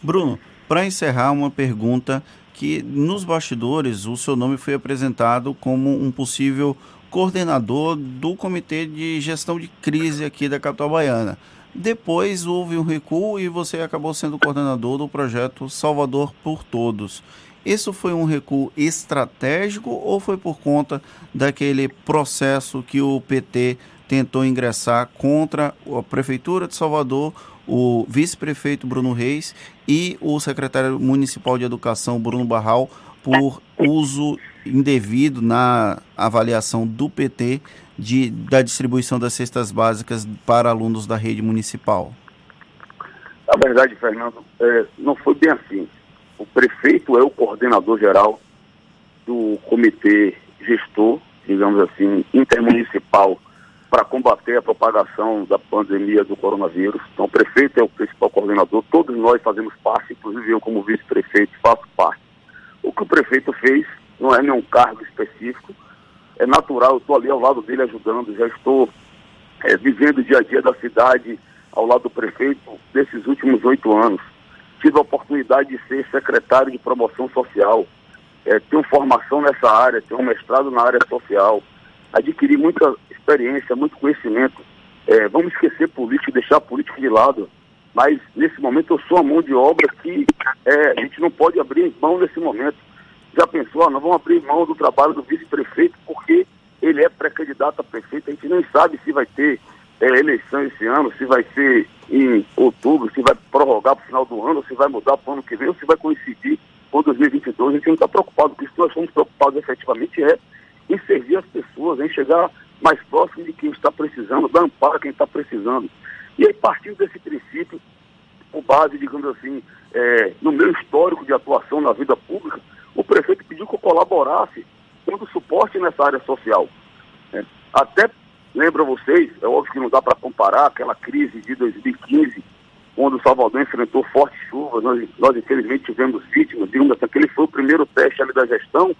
Bruno, para encerrar, uma pergunta que nos bastidores o seu nome foi apresentado como um possível coordenador do Comitê de Gestão de Crise aqui da capital baiana. Depois houve um recuo e você acabou sendo coordenador do projeto Salvador por Todos. Isso foi um recuo estratégico ou foi por conta daquele processo que o PT tentou ingressar contra a Prefeitura de Salvador, o vice-prefeito Bruno Reis e o secretário municipal de Educação, Bruno Barral, por uso indevido na avaliação do PT de, da distribuição das cestas básicas para alunos da rede municipal? Na verdade, Fernando, é, não foi bem assim. O prefeito é o coordenador geral do comitê gestor, digamos assim, intermunicipal para combater a propagação da pandemia do coronavírus. Então, o prefeito é o principal coordenador, todos nós fazemos parte, inclusive eu, como vice-prefeito, faço parte. O que o prefeito fez não é nenhum cargo específico, é natural, eu estou ali ao lado dele ajudando, já estou é, vivendo o dia a dia da cidade ao lado do prefeito desses últimos oito anos. Tive a oportunidade de ser secretário de promoção social, é, tenho formação nessa área, tenho um mestrado na área social, adquiri muita experiência, muito conhecimento. É, vamos esquecer política, deixar a política de lado, mas nesse momento eu sou a mão de obra que é, a gente não pode abrir mão nesse momento. Já pensou, ah, nós vamos abrir mão do trabalho do vice-prefeito porque ele é pré-candidato a prefeito, a gente nem sabe se vai ter é, eleição esse ano, se vai ser em outubro, se vai prorrogar para o final do ano, se vai mudar para o ano que vem, ou se vai coincidir com 2022. A gente não está preocupado isso, nós estamos preocupados efetivamente é em servir as pessoas, em chegar mais próximo de quem está precisando, dar amparo a quem está precisando. E aí, partindo desse princípio, com base, digamos assim, é, no meu histórico de atuação na vida pública, o prefeito pediu que eu colaborasse dando suporte nessa área social. Né? Até lembra vocês, é óbvio que não dá para comparar aquela crise de 2015, quando o Salvador enfrentou fortes chuvas, nós, nós infelizmente tivemos vítimas, digamos aquele foi o primeiro teste ali da gestão.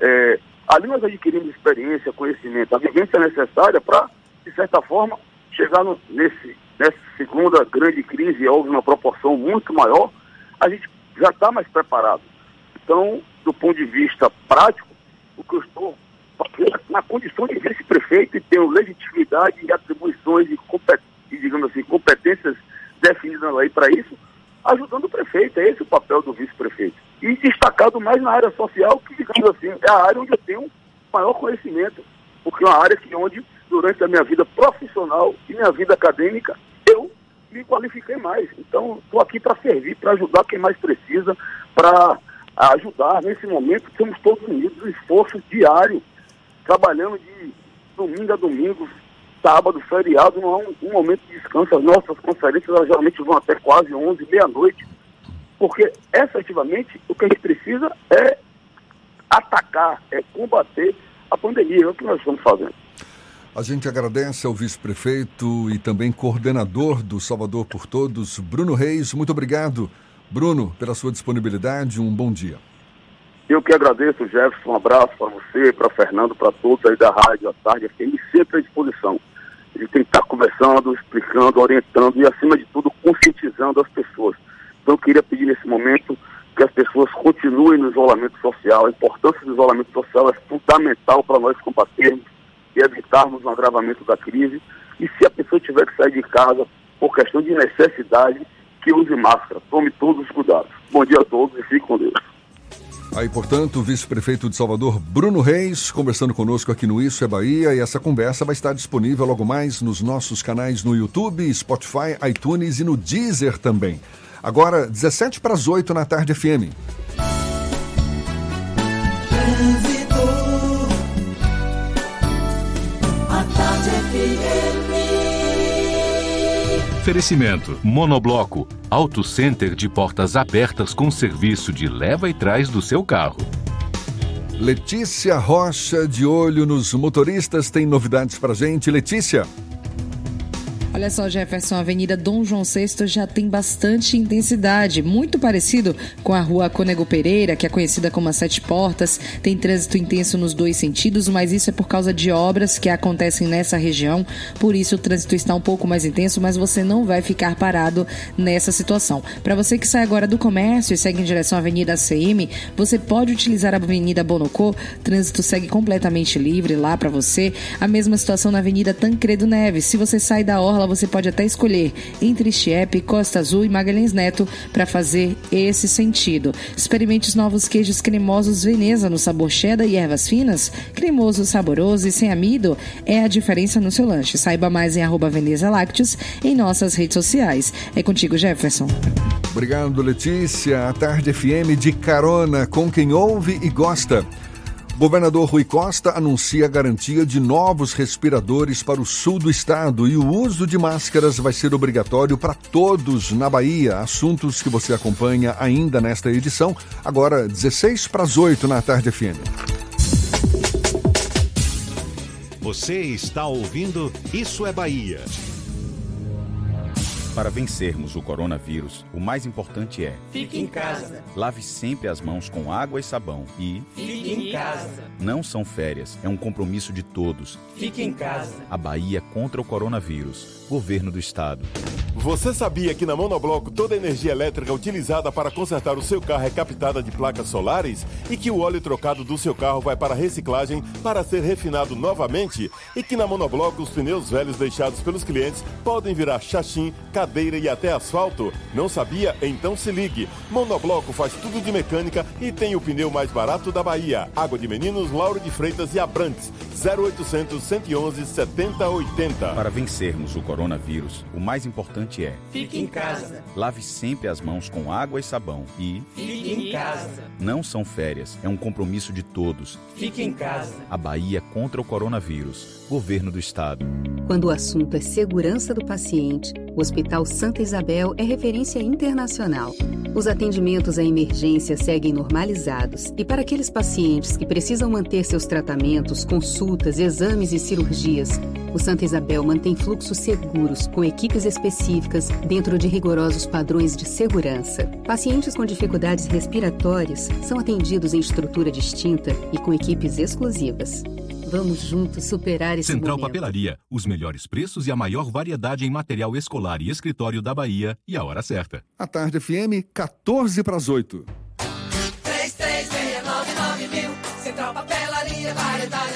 É, ali nós adquirimos experiência, conhecimento, a vivência necessária para, de certa forma, chegar no, nesse, nessa segunda grande crise, houve uma proporção muito maior, a gente já está mais preparado. Então, do ponto de vista prático, o que eu estou na condição de vice-prefeito e tenho legitimidade e atribuições e, digamos assim, competências definidas na lei para isso, ajudando o prefeito. É esse o papel do vice-prefeito. E destacado mais na área social, que, digamos assim, é a área onde eu tenho maior conhecimento. Porque é uma área que onde, durante a minha vida profissional e minha vida acadêmica, eu me qualifiquei mais. Então, estou aqui para servir, para ajudar quem mais precisa, para ajudar. Nesse momento, estamos todos unidos, um esforço diário trabalhando de domingo a domingo, sábado, feriado, não há um, um momento de descanso. As nossas conferências elas geralmente vão até quase 11, meia-noite, porque efetivamente o que a gente precisa é atacar, é combater a pandemia, é o que nós estamos fazendo. A gente agradece ao vice-prefeito e também coordenador do Salvador por Todos, Bruno Reis. Muito obrigado, Bruno, pela sua disponibilidade. Um bom dia. Eu que agradeço, Jefferson. Um abraço para você, para Fernando, para todos aí da Rádio à Tarde FM, sempre à disposição. Gente tem que estar conversando, explicando, orientando e, acima de tudo, conscientizando as pessoas. Então, eu queria pedir nesse momento que as pessoas continuem no isolamento social. A importância do isolamento social é fundamental para nós combatermos e evitarmos um agravamento da crise. E se a pessoa tiver que sair de casa por questão de necessidade, que use máscara. Tome todos os cuidados. Bom dia a todos e fique com Deus. Aí, portanto, o vice-prefeito de Salvador, Bruno Reis, conversando conosco aqui no Isso é Bahia. E essa conversa vai estar disponível logo mais nos nossos canais no YouTube, Spotify, iTunes e no Deezer também. Agora, 17 para as 8 na tarde FM. Oferecimento: Monobloco, Auto Center de portas abertas com serviço de leva e trás do seu carro. Letícia Rocha, de olho nos motoristas, tem novidades para gente. Letícia. Olha só, Jefferson, a Avenida Dom João VI já tem bastante intensidade, muito parecido com a Rua Conego Pereira, que é conhecida como as Sete Portas. Tem trânsito intenso nos dois sentidos, mas isso é por causa de obras que acontecem nessa região. Por isso o trânsito está um pouco mais intenso, mas você não vai ficar parado nessa situação. Para você que sai agora do comércio e segue em direção à Avenida ACM, você pode utilizar a Avenida Bonocô. Trânsito segue completamente livre lá para você. A mesma situação na Avenida Tancredo Neves. Se você sai da orla você pode até escolher entre Chiep, Costa Azul e Magalhães Neto para fazer esse sentido. Experimente os novos queijos cremosos Veneza no sabor cheddar e ervas finas. Cremoso, saboroso e sem amido é a diferença no seu lanche. Saiba mais em arroba Veneza Lácteos em nossas redes sociais. É contigo, Jefferson. Obrigado, Letícia. A Tarde FM de carona com quem ouve e gosta. Governador Rui Costa anuncia a garantia de novos respiradores para o sul do estado e o uso de máscaras vai ser obrigatório para todos na Bahia. Assuntos que você acompanha ainda nesta edição, agora 16 para as 8 na tarde FM. Você está ouvindo Isso é Bahia. Para vencermos o coronavírus, o mais importante é: fique em casa. Lave sempre as mãos com água e sabão e fique em casa. Não são férias, é um compromisso de todos. Fique em casa. A Bahia contra o coronavírus. Governo do Estado. Você sabia que na Monobloco toda a energia elétrica utilizada para consertar o seu carro é captada de placas solares e que o óleo trocado do seu carro vai para reciclagem para ser refinado novamente e que na Monobloco os pneus velhos deixados pelos clientes podem virar chachim, cadeira e até asfalto? Não sabia? Então se ligue. Monobloco faz tudo de mecânica e tem o pneu mais barato da Bahia. Água de Meninos, Lauro de Freitas e Abrantes. 0800 111 7080. Para vencermos o coronavírus, o mais importante é: Fique em casa. Lave sempre as mãos com água e sabão e Fique em casa. Não são férias, é um compromisso de todos. Fique em casa. A Bahia contra o coronavírus. Governo do Estado. Quando o assunto é segurança do paciente, o Hospital Santa Isabel é referência internacional. Os atendimentos à emergência seguem normalizados e para aqueles pacientes que precisam manter seus tratamentos, consultas, exames e cirurgias, o Santa Isabel mantém fluxos seguros com equipes específicas dentro de rigorosos padrões de segurança. Pacientes com dificuldades respiratórias são atendidos em estrutura distinta e com equipes exclusivas. Vamos juntos superar esse Central momento. Papelaria, os melhores preços e a maior variedade em material escolar e escritório da Bahia e a hora certa. A Tarde FM, 14 para as 8. 3369 mil. Central Papelaria, variedade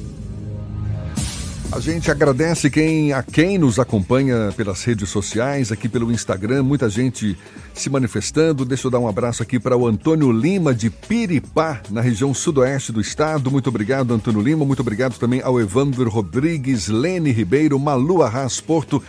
A gente agradece quem, a quem nos acompanha pelas redes sociais, aqui pelo Instagram, muita gente se manifestando. Deixa eu dar um abraço aqui para o Antônio Lima de Piripá, na região sudoeste do estado. Muito obrigado, Antônio Lima. Muito obrigado também ao Evandro Rodrigues, Lene Ribeiro, Malu Arras Porto,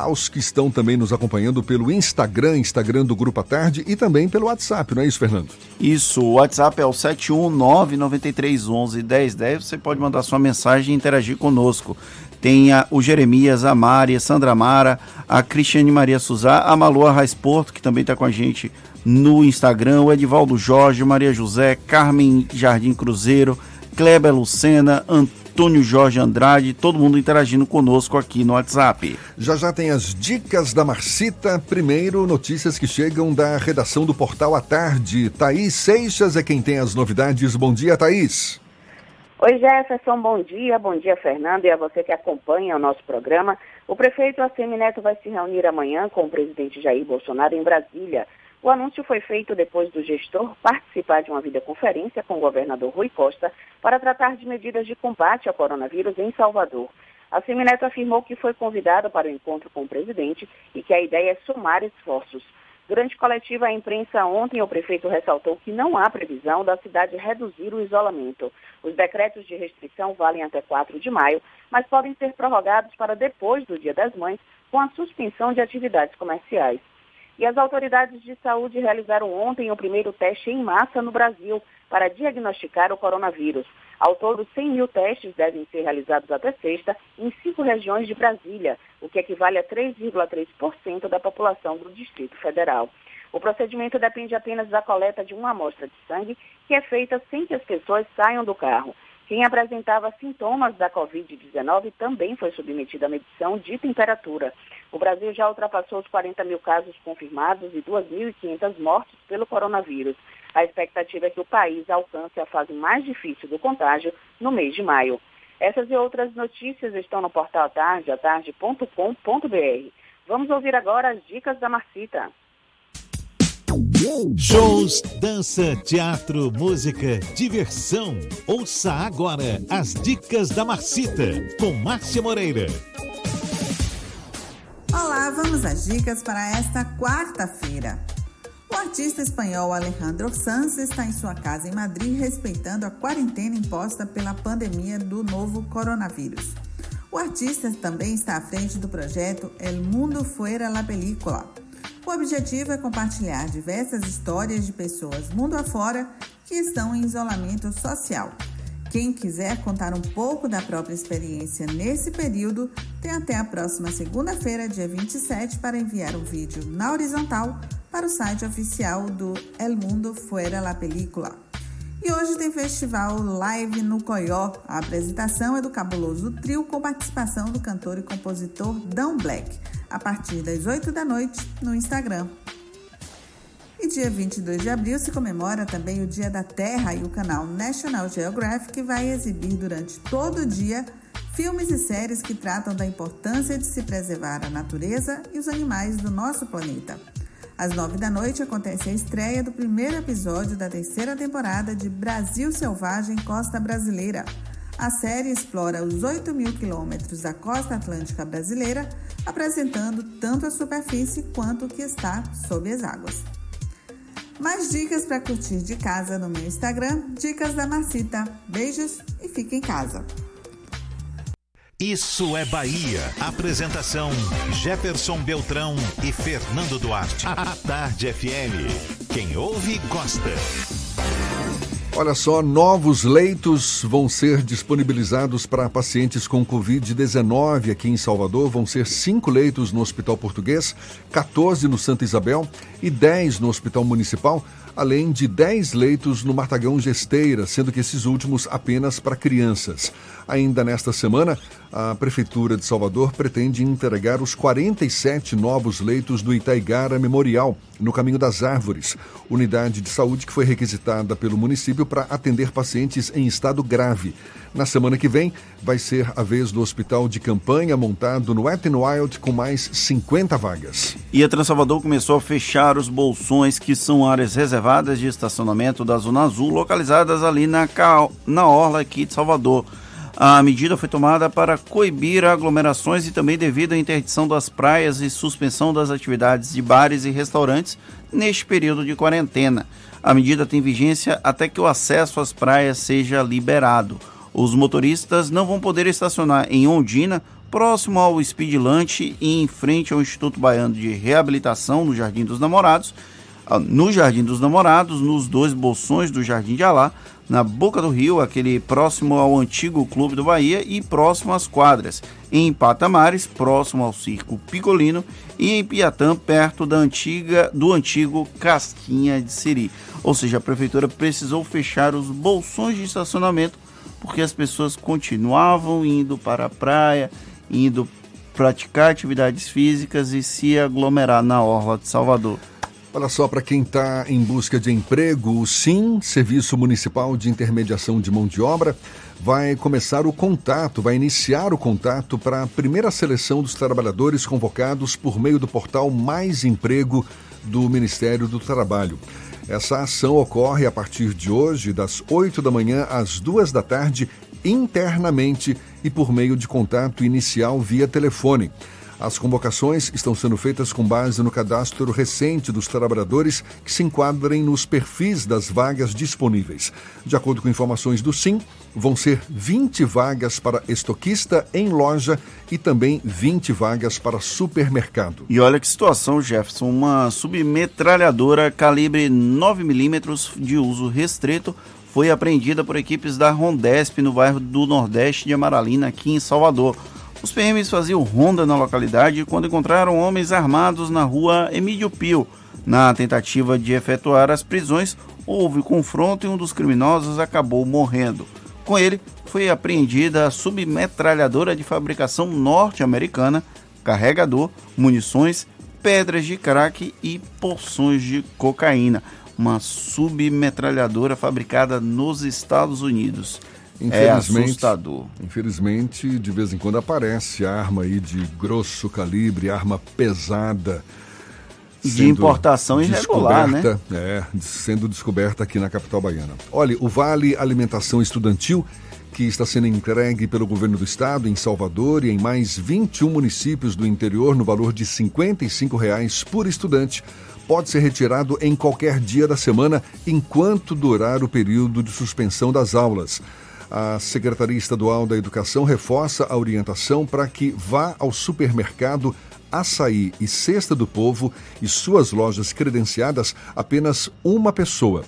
aos que estão também nos acompanhando pelo Instagram, Instagram do Grupo à Tarde e também pelo WhatsApp, não é isso, Fernando? Isso, o WhatsApp é o 71993111010. Você pode mandar sua mensagem e interagir conosco. Tem a- o Jeremias, a Mari, a Sandra Mara, a Cristiane Maria Suzá, a Malu Arraes Porto, que também está com a gente no Instagram, o Edivaldo Jorge, Maria José, Carmen Jardim Cruzeiro, Kleber Lucena, Antônio Jorge Andrade, todo mundo interagindo conosco aqui no WhatsApp. Já já tem as dicas da Marcita. Primeiro, notícias que chegam da redação do Portal à Tarde. Thaís Seixas é quem tem as novidades. Bom dia, Thaís. Oi Jefferson, bom dia, bom dia Fernando e a você que acompanha o nosso programa. O prefeito Assemi Neto vai se reunir amanhã com o presidente Jair Bolsonaro em Brasília. O anúncio foi feito depois do gestor participar de uma videoconferência com o governador Rui Costa para tratar de medidas de combate ao coronavírus em Salvador. A Semineto afirmou que foi convidado para o encontro com o presidente e que a ideia é somar esforços. Durante coletiva à imprensa ontem, o prefeito ressaltou que não há previsão da cidade reduzir o isolamento. Os decretos de restrição valem até 4 de maio, mas podem ser prorrogados para depois do Dia das Mães, com a suspensão de atividades comerciais. E as autoridades de saúde realizaram ontem o primeiro teste em massa no Brasil para diagnosticar o coronavírus. Ao todo, 100 mil testes devem ser realizados até sexta em cinco regiões de Brasília, o que equivale a 3,3% da população do Distrito Federal. O procedimento depende apenas da coleta de uma amostra de sangue, que é feita sem que as pessoas saiam do carro. Quem apresentava sintomas da Covid-19 também foi submetido à medição de temperatura. O Brasil já ultrapassou os 40 mil casos confirmados e 2.500 mortes pelo coronavírus. A expectativa é que o país alcance a fase mais difícil do contágio no mês de maio. Essas e outras notícias estão no portal Tarde, atarde.com.br. Vamos ouvir agora as dicas da Marcita. Shows, dança, teatro, música, diversão. Ouça agora as dicas da Marcita com Márcia Moreira. Olá, vamos às dicas para esta quarta-feira. O artista espanhol Alejandro Sanz está em sua casa em Madrid respeitando a quarentena imposta pela pandemia do novo coronavírus. O artista também está à frente do projeto El Mundo Fuera la Película. O objetivo é compartilhar diversas histórias de pessoas mundo afora que estão em isolamento social. Quem quiser contar um pouco da própria experiência nesse período, tem até a próxima segunda-feira, dia 27, para enviar um vídeo na horizontal para o site oficial do El Mundo Fuera la Película. E hoje tem festival live no Coió. A apresentação é do Cabuloso Trio com participação do cantor e compositor Dão Black, a partir das 8 da noite no Instagram. E dia 22 de abril se comemora também o Dia da Terra e o canal National Geographic vai exibir durante todo o dia filmes e séries que tratam da importância de se preservar a natureza e os animais do nosso planeta. Às nove da noite acontece a estreia do primeiro episódio da terceira temporada de Brasil Selvagem Costa Brasileira. A série explora os 8 mil quilômetros da costa atlântica brasileira, apresentando tanto a superfície quanto o que está sob as águas. Mais dicas para curtir de casa no meu Instagram, Dicas da Marcita. Beijos e fique em casa. Isso é Bahia. Apresentação: Jefferson Beltrão e Fernando Duarte. A Tarde FM. Quem ouve, gosta. Olha só, novos leitos vão ser disponibilizados para pacientes com Covid-19 aqui em Salvador. Vão ser cinco leitos no Hospital Português, 14 no Santa Isabel e 10 no Hospital Municipal, além de 10 leitos no Martagão Gesteira, sendo que esses últimos apenas para crianças. Ainda nesta semana, a Prefeitura de Salvador pretende entregar os 47 novos leitos do Itaigara Memorial, no Caminho das Árvores, unidade de saúde que foi requisitada pelo município para atender pacientes em estado grave. Na semana que vem, vai ser a vez do hospital de campanha montado no Wet Wild com mais 50 vagas. E a Transalvador começou a fechar os bolsões, que são áreas reservadas de estacionamento da Zona Azul, localizadas ali na, na orla aqui de Salvador. A medida foi tomada para coibir aglomerações e também devido à interdição das praias e suspensão das atividades de bares e restaurantes neste período de quarentena. A medida tem vigência até que o acesso às praias seja liberado. Os motoristas não vão poder estacionar em Ondina, próximo ao Speed Lunch e em frente ao Instituto Baiano de Reabilitação, no Jardim dos Namorados, ah, no Jardim dos Namorados, nos dois bolsões do Jardim de Alá, na Boca do Rio, aquele próximo ao antigo Clube do Bahia e próximo às quadras, em Patamares, próximo ao Circo Picolino e em Piatã, perto da antiga do antigo Casquinha de Siri. Ou seja, a prefeitura precisou fechar os bolsões de estacionamento porque as pessoas continuavam indo para a praia, indo praticar atividades físicas e se aglomerar na orla de Salvador. Olha só, para quem está em busca de emprego, o SIM, Serviço Municipal de Intermediação de Mão de Obra, vai começar o contato, vai iniciar o contato para a primeira seleção dos trabalhadores convocados por meio do portal Mais Emprego do Ministério do Trabalho. Essa ação ocorre a partir de hoje, das 8 da manhã às 2 da tarde, internamente e por meio de contato inicial via telefone. As convocações estão sendo feitas com base no cadastro recente dos trabalhadores que se enquadrem nos perfis das vagas disponíveis. De acordo com informações do SIM, vão ser 20 vagas para estoquista em loja e também 20 vagas para supermercado. E olha que situação, Jefferson. Uma submetralhadora calibre 9mm de uso restrito foi apreendida por equipes da Rondesp no bairro do Nordeste de Amaralina, aqui em Salvador. Os PMs faziam ronda na localidade quando encontraram homens armados na rua Emílio Pio. Na tentativa de efetuar as prisões, houve confronto e um dos criminosos acabou morrendo. Com ele, foi apreendida a submetralhadora de fabricação norte-americana, carregador, munições, pedras de crack e porções de cocaína. Uma submetralhadora fabricada nos Estados Unidos. É assustador. Infelizmente, de vez em quando aparece arma aí de grosso calibre, arma pesada. De importação irregular, né? É, sendo descoberta aqui na capital baiana. Olha, o Vale Alimentação Estudantil, que está sendo entregue pelo governo do estado em Salvador e em mais 21 municípios do interior no valor de 55 reais por estudante, pode ser retirado em qualquer dia da semana enquanto durar o período de suspensão das aulas. A Secretaria Estadual da Educação reforça a orientação para que vá ao supermercado Açaí e Cesta do Povo e suas lojas credenciadas apenas uma pessoa.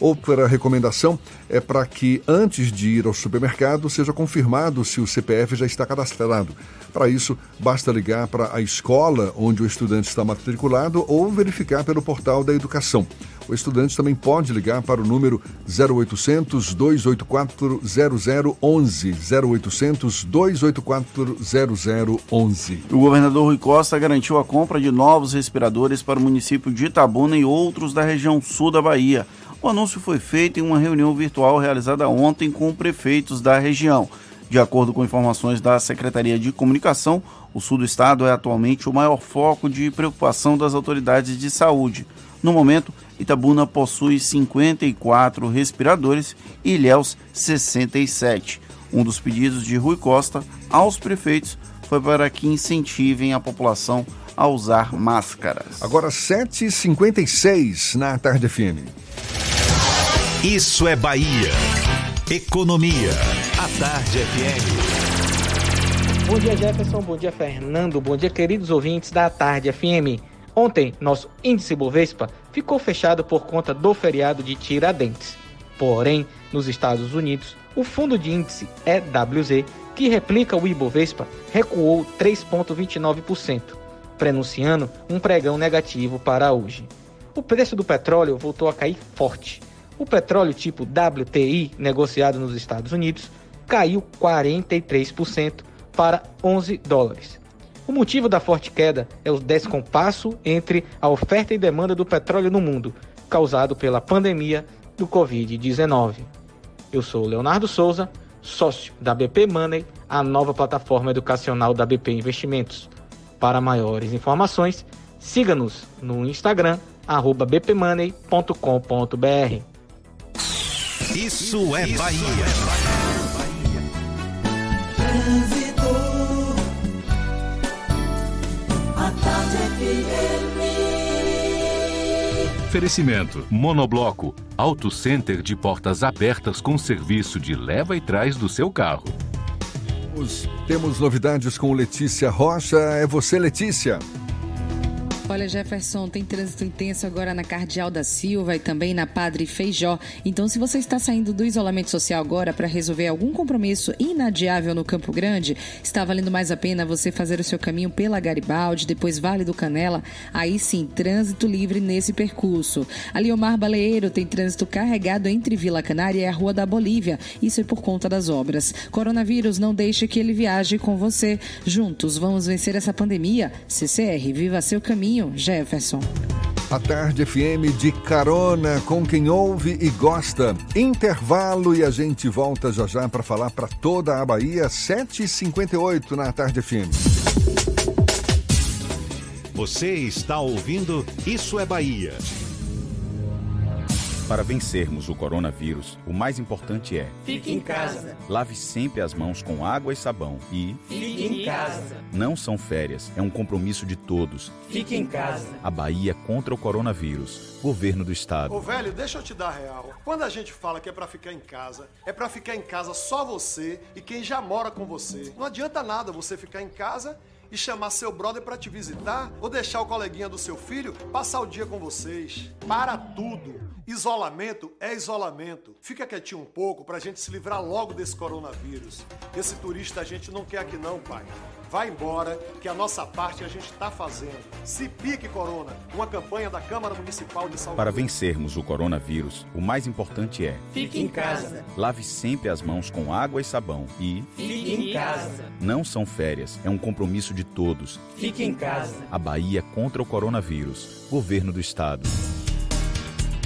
Outra recomendação é para que, antes de ir ao supermercado, seja confirmado se o CPF já está cadastrado. Para isso, basta ligar para a escola onde o estudante está matriculado ou verificar pelo portal da educação. O estudante também pode ligar para o número 0800 284 0011. 0800 284 0011. O governador Rui Costa garantiu a compra de novos respiradores para o município de Itabuna e outros da região sul da Bahia. O anúncio foi feito em uma reunião virtual realizada ontem com prefeitos da região. De acordo com informações da Secretaria de Comunicação, o sul do estado é atualmente o maior foco de preocupação das autoridades de saúde. No momento, Itabuna possui 54 respiradores e Ilhéus 67. Um dos pedidos de Rui Costa aos prefeitos foi para que incentivem a população a usar máscaras. Agora 7h56 na Tarde FM. Isso é Bahia. Economia. A Tarde FM. Bom dia, Jefferson. Bom dia, Fernando. Bom dia, queridos ouvintes da Tarde FM. Ontem, nosso índice Bovespa ficou fechado por conta do feriado de Tiradentes. Porém, nos Estados Unidos, o fundo de índice EWZ, que replica o Ibovespa, recuou 3,29%, prenunciando um pregão negativo para hoje. O preço do petróleo voltou a cair forte o petróleo tipo WTI, negociado nos Estados Unidos, caiu 43% para 11 dólares. O motivo da forte queda é o descompasso entre a oferta e demanda do petróleo no mundo, causado pela pandemia do Covid-19. Eu sou Leonardo Souza, sócio da BP Money, a nova plataforma educacional da BP Investimentos. Para maiores informações, siga-nos no Instagram, bpmoney.com.br. Isso é Bahia. Trânsito. A tarde Oferecimento: Monobloco, Auto Center de portas abertas com serviço de leva e trás do seu carro. Temos novidades com Letícia Rocha. É você, Letícia. Olha, Jefferson, tem trânsito intenso agora na Cardeal da Silva e também na Padre Feijó. Então, se você está saindo do isolamento social agora para resolver algum compromisso inadiável no Campo Grande, está valendo mais a pena você fazer o seu caminho pela Garibaldi, depois Vale do Canela. Aí sim, trânsito livre nesse percurso. Ali, Omar Baleeiro tem trânsito carregado entre Vila Canária e a Rua da Bolívia. Isso é por conta das obras. Coronavírus, não deixe que ele viaje com você. Juntos, vamos vencer essa pandemia. CCR, viva seu caminho. Jefferson. A Tarde FM de carona com quem ouve e gosta. Intervalo e a gente volta já já para falar para toda a Bahia, 7h58 na Tarde FM. Você está ouvindo Isso é Bahia. Para vencermos o coronavírus, o mais importante é: Fique em casa. Lave sempre as mãos com água e sabão e Fique em casa. Não são férias, é um compromisso de todos. Fique em casa. A Bahia contra o coronavírus. Governo do Estado. Ô velho, deixa eu te dar real. Quando a gente fala que é para ficar em casa, é para ficar em casa só você e quem já mora com você. Não adianta nada você ficar em casa e chamar seu brother para te visitar ou deixar o coleguinha do seu filho passar o dia com vocês. Para tudo. Isolamento é isolamento. Fica quietinho um pouco pra gente se livrar logo desse coronavírus. Esse turista a gente não quer aqui não, pai. Vai embora, que a nossa parte a gente está fazendo. Se pique, Corona, uma campanha da Câmara Municipal de Salvador. Para vencermos o coronavírus, o mais importante é: Fique em casa. Lave sempre as mãos com água e sabão e Fique em casa. Não são férias, é um compromisso de todos. Fique em casa. A Bahia contra o coronavírus. Governo do Estado.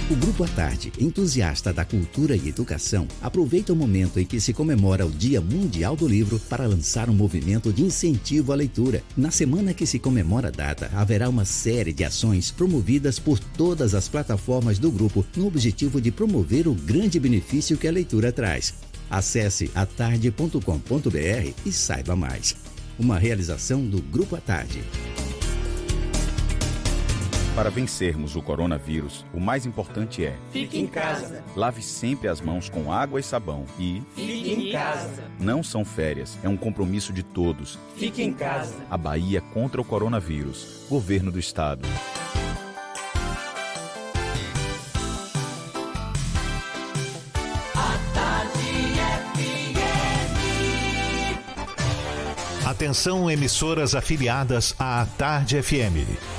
O Grupo à Tarde, entusiasta da cultura e educação, aproveita o momento em que se comemora o Dia Mundial do Livro para lançar um movimento de incentivo à leitura. Na semana que se comemora a data, haverá uma série de ações promovidas por todas as plataformas do grupo no objetivo de promover o grande benefício que a leitura traz. Acesse atarde.com.br e saiba mais. Uma realização do Grupo à Tarde. Para vencermos o coronavírus, o mais importante é: Fique em casa. Lave sempre as mãos com água e sabão e Fique em casa. Não são férias, é um compromisso de todos. Fique em casa. A Bahia contra o coronavírus. Governo do Estado. Atenção, emissoras afiliadas à Tarde FM.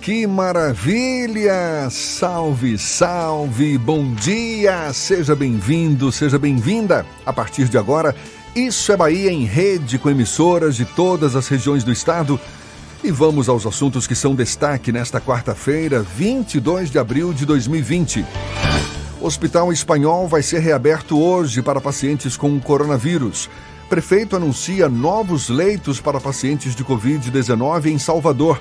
Que maravilha! Salve, salve! Bom dia! Seja bem-vindo, seja bem-vinda. A partir de agora, Isso é Bahia em rede com emissoras de todas as regiões do estado. E vamos aos assuntos que são destaque nesta quarta-feira, 22 de abril de 2020. O Hospital Espanhol vai ser reaberto hoje para pacientes com coronavírus. Prefeito anuncia novos leitos para pacientes de Covid-19 em Salvador.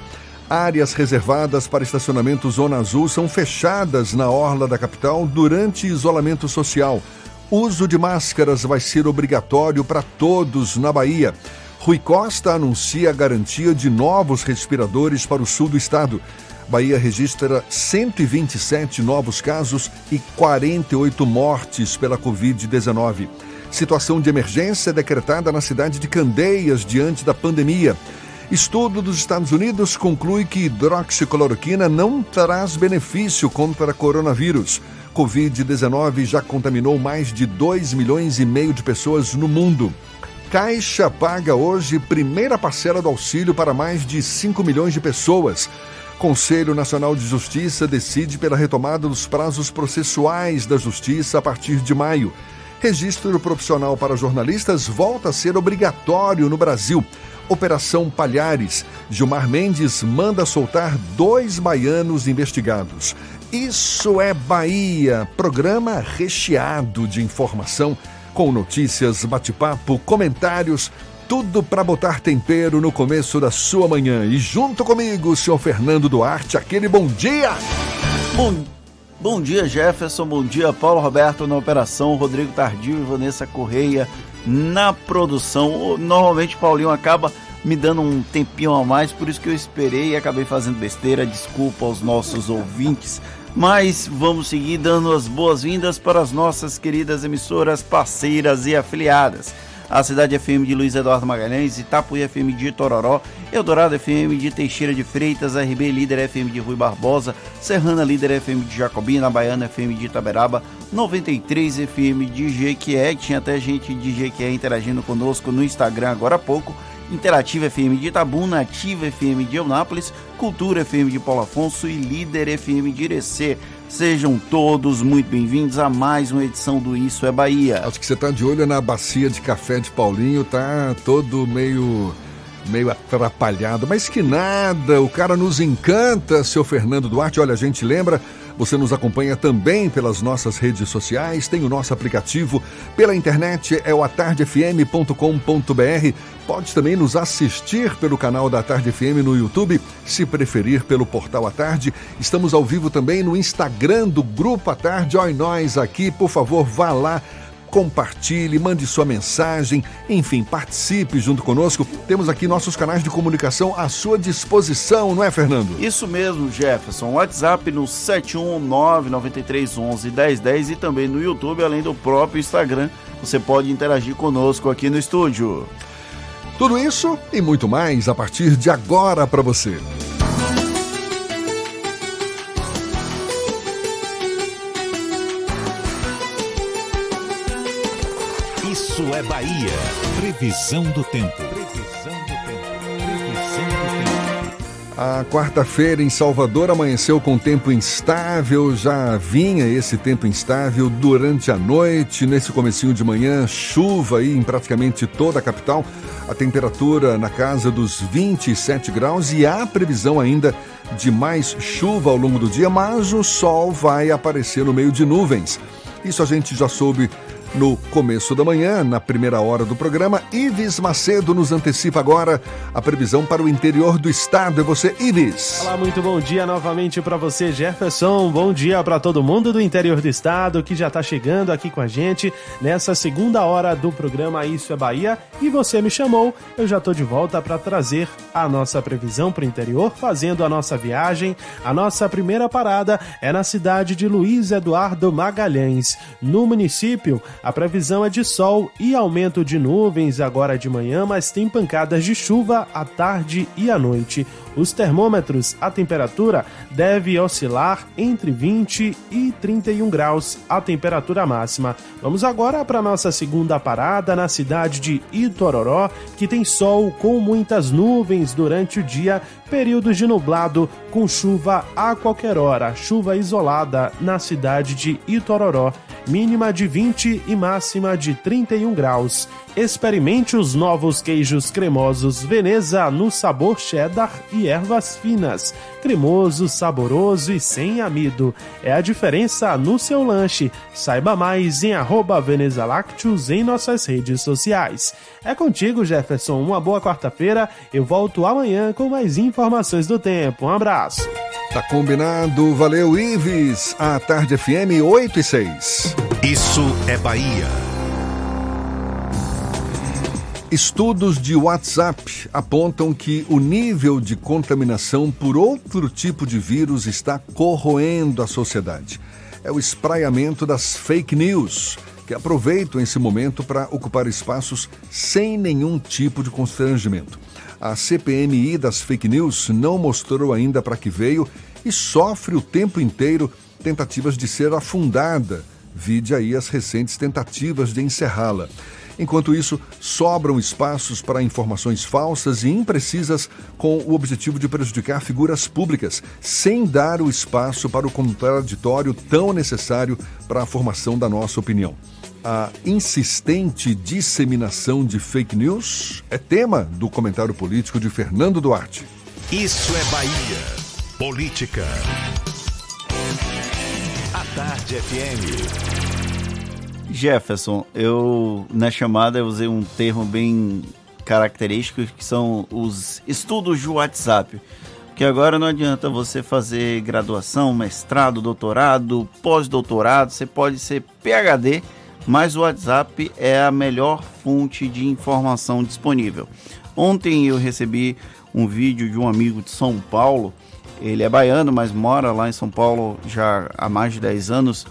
Áreas reservadas para estacionamento Zona Azul são fechadas na orla da capital durante isolamento social. Uso de máscaras vai ser obrigatório para todos na Bahia. Rui Costa anuncia a garantia de novos respiradores para o sul do estado. Bahia registra 127 novos casos e 48 mortes pela Covid-19. Situação de emergência decretada na cidade de Candeias diante da pandemia. Estudo dos Estados Unidos conclui que hidroxicloroquina não traz benefício contra coronavírus. Covid-19 já contaminou mais de 2 milhões e meio de pessoas no mundo. Caixa paga hoje primeira parcela do auxílio para mais de 5 milhões de pessoas. Conselho Nacional de Justiça decide pela retomada dos prazos processuais da Justiça a partir de maio. Registro profissional para jornalistas volta a ser obrigatório no Brasil. Operação Palhares. Gilmar Mendes manda soltar dois baianos investigados. Isso é Bahia, programa recheado de informação, com notícias, bate-papo, comentários, tudo para botar tempero no começo da sua manhã. E junto comigo, senhor Fernando Duarte, aquele bom dia! Bom, bom dia, Jefferson. Bom dia, Paulo Roberto na operação, Rodrigo Tardio e Vanessa Correia na produção. Normalmente o Paulinho acaba me dando um tempinho a mais, por isso que eu esperei e acabei fazendo besteira. Desculpa aos nossos ouvintes. Mas vamos seguir dando as boas-vindas para as nossas queridas emissoras parceiras e afiliadas. A Cidade FM de Luiz Eduardo Magalhães, Itapuí FM de Tororó, Eldorado FM de Teixeira de Freitas, RB Líder FM de Rui Barbosa, Serrana Líder FM de Jacobina, Baiana FM de Itaberaba, 93 FM de Jequié, tinha até gente de Jequié interagindo conosco no Instagram agora há pouco, Interativa FM de Itabuna, Ativa FM de Eunápolis, Cultura FM de Paulo Afonso e Líder FM de Irecê. Sejam todos muito bem-vindos a mais uma edição do Isso é Bahia. Acho que você tá de olho na bacia de café de Paulinho, tá todo meio meio atrapalhado, mas que nada, o cara nos encanta, seu Fernando Duarte. Olha, a gente lembra você nos acompanha também pelas nossas redes sociais, tem o nosso aplicativo pela internet, é o atardefm.com.br. Pode também nos assistir pelo canal da Tarde FM no YouTube, se preferir pelo portal A Tarde. Estamos ao vivo também no Instagram do Grupo A Tarde. Olha nós aqui, por favor, vá lá compartilhe, mande sua mensagem, enfim, participe junto conosco. Temos aqui nossos canais de comunicação à sua disposição, não é, Fernando? Isso mesmo, Jefferson. WhatsApp no 71993111010 e também no YouTube, além do próprio Instagram. Você pode interagir conosco aqui no estúdio. Tudo isso e muito mais a partir de agora para você. Isso é Bahia. Previsão do tempo. Previsão do tempo. Previsão do tempo. A quarta-feira em Salvador amanheceu com tempo instável, já vinha esse tempo instável durante a noite, nesse comecinho de manhã, chuva aí em praticamente toda a capital, a temperatura na casa dos 27 graus e há previsão ainda de mais chuva ao longo do dia, mas o sol vai aparecer no meio de nuvens. Isso a gente já soube no começo da manhã, na primeira hora do programa. Ives Macedo nos antecipa agora a previsão para o interior do estado. É você, Ives. Olá, muito bom dia novamente para você, Jefferson. Bom dia para todo mundo do interior do estado que já está chegando aqui com a gente nessa segunda hora do programa Isso é Bahia. E você me chamou, eu já estou de volta para trazer a nossa previsão para o interior, fazendo a nossa viagem. A nossa primeira parada é na cidade de Luiz Eduardo Magalhães, no município. A previsão é de sol e aumento de nuvens agora de manhã, mas tem pancadas de chuva à tarde e à noite. Os termômetros, a temperatura deve oscilar entre 20 e 31 graus, a temperatura máxima. Vamos agora para nossa segunda parada na cidade de Itororó, que tem sol com muitas nuvens durante o dia, períodos de nublado com chuva a qualquer hora, chuva isolada na cidade de Itororó mínima de 20 e máxima de 31 graus. Experimente os novos queijos cremosos Veneza no sabor cheddar e ervas finas. Cremoso, saboroso e sem amido. É a diferença no seu lanche. Saiba mais em arroba em nossas redes sociais. É contigo, Jefferson. Uma boa quarta-feira. Eu volto amanhã com mais informações do tempo. Um abraço. Tá combinado. Valeu, Ives. A Tarde FM 8 e 6. Isso é Bahia. Estudos de WhatsApp apontam que o nível de contaminação por outro tipo de vírus está corroendo a sociedade. É o espraiamento das fake news, que aproveitam esse momento para ocupar espaços sem nenhum tipo de constrangimento. A CPMI das fake news não mostrou ainda para que veio e sofre o tempo inteiro tentativas de ser afundada. Vide aí as recentes tentativas de encerrá-la. Enquanto isso, sobram espaços para informações falsas e imprecisas com o objetivo de prejudicar figuras públicas, sem dar o espaço para o contraditório tão necessário para a formação da nossa opinião. A insistente disseminação de fake news é tema do comentário político de Fernando Duarte. Isso é Bahia. Política. A Tarde FM. Jefferson, eu na chamada eu usei um termo bem característico que são os estudos de WhatsApp. Que agora não adianta você fazer graduação, mestrado, doutorado, pós-doutorado, você pode ser PhD, mas o WhatsApp é a melhor fonte de informação disponível. Ontem eu recebi um vídeo de um amigo de São Paulo, ele é baiano, mas mora lá em São Paulo já há mais de 10 anos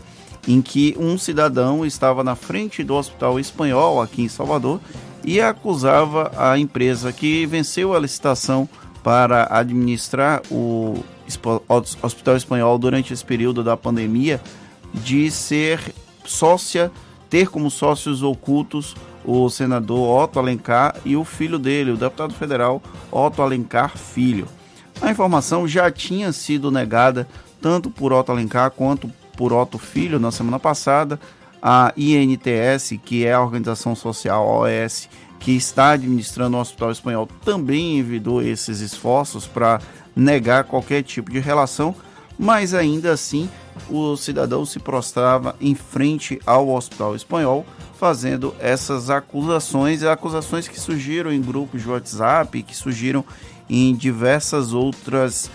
em que um cidadão estava na frente do Hospital Espanhol aqui em Salvador e acusava a empresa que venceu a licitação para administrar o Hospital Espanhol durante esse período da pandemia de ser sócia, ter como sócios ocultos o senador Otto Alencar e o filho dele, o deputado federal Otto Alencar Filho. A informação já tinha sido negada tanto por Otto Alencar quanto por Otto Filho na semana passada. A INTS, que é a organização social OS, que está administrando o Hospital Espanhol, também envidou esses esforços para negar qualquer tipo de relação, mas ainda assim o cidadão se prostrava em frente ao Hospital Espanhol, fazendo essas acusações, acusações que surgiram em grupos de WhatsApp, que surgiram em diversas outras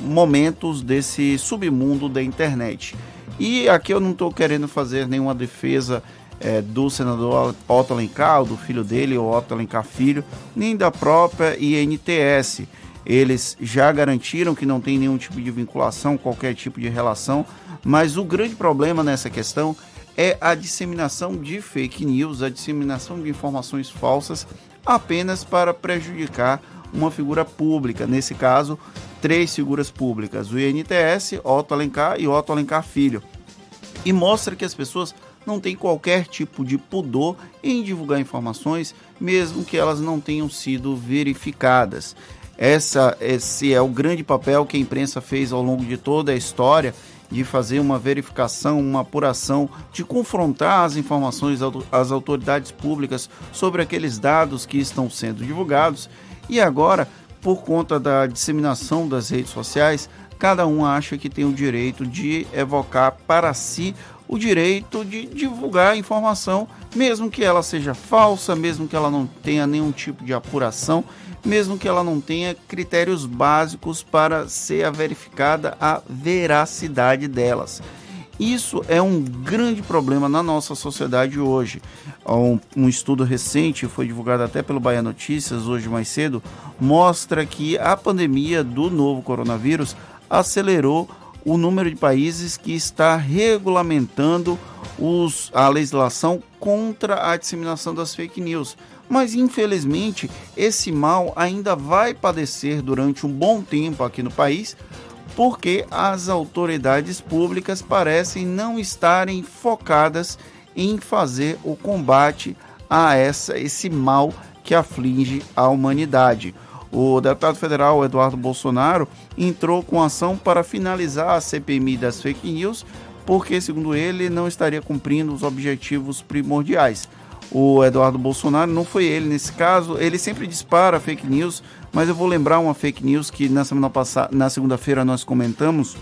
momentos desse submundo da internet. E aqui eu não estou querendo fazer nenhuma defesa é, do senador Otto Alencar, do filho dele, o Otto Alencar Filho, nem da própria INTS. Eles já garantiram que não tem nenhum tipo de vinculação, qualquer tipo de relação, mas o grande problema nessa questão é a disseminação de fake news, a disseminação de informações falsas apenas para prejudicar uma figura pública, nesse caso, três figuras públicas, o INTS, Otto Alencar e Otto Alencar Filho. E mostra que as pessoas não têm qualquer tipo de pudor em divulgar informações, mesmo que elas não tenham sido verificadas. Essa, esse é o grande papel que a imprensa fez ao longo de toda a história de fazer uma verificação, uma apuração, de confrontar as informações às autoridades públicas sobre aqueles dados que estão sendo divulgados e agora, por conta da disseminação das redes sociais, cada um acha que tem o direito de evocar para si o direito de divulgar a informação, mesmo que ela seja falsa, mesmo que ela não tenha nenhum tipo de apuração, mesmo que ela não tenha critérios básicos para ser verificada a veracidade delas. Isso é um grande problema na nossa sociedade hoje. Um, um, estudo recente, foi divulgado até pelo Bahia Notícias hoje mais cedo, mostra que a pandemia do novo coronavírus acelerou o número de países que está regulamentando os, a legislação contra a disseminação das fake news. Mas infelizmente esse mal ainda vai padecer durante um bom tempo aqui no país, porque as autoridades públicas parecem não estarem focadas em fazer o combate a essa, esse mal que aflige a humanidade. O deputado federal Eduardo Bolsonaro entrou com ação para finalizar a CPMI das fake news, porque, segundo ele, não estaria cumprindo os objetivos primordiais o Eduardo Bolsonaro, não foi ele nesse caso, ele sempre dispara fake news, mas eu vou lembrar uma fake news que na semana passada, na segunda-feira nós comentamos,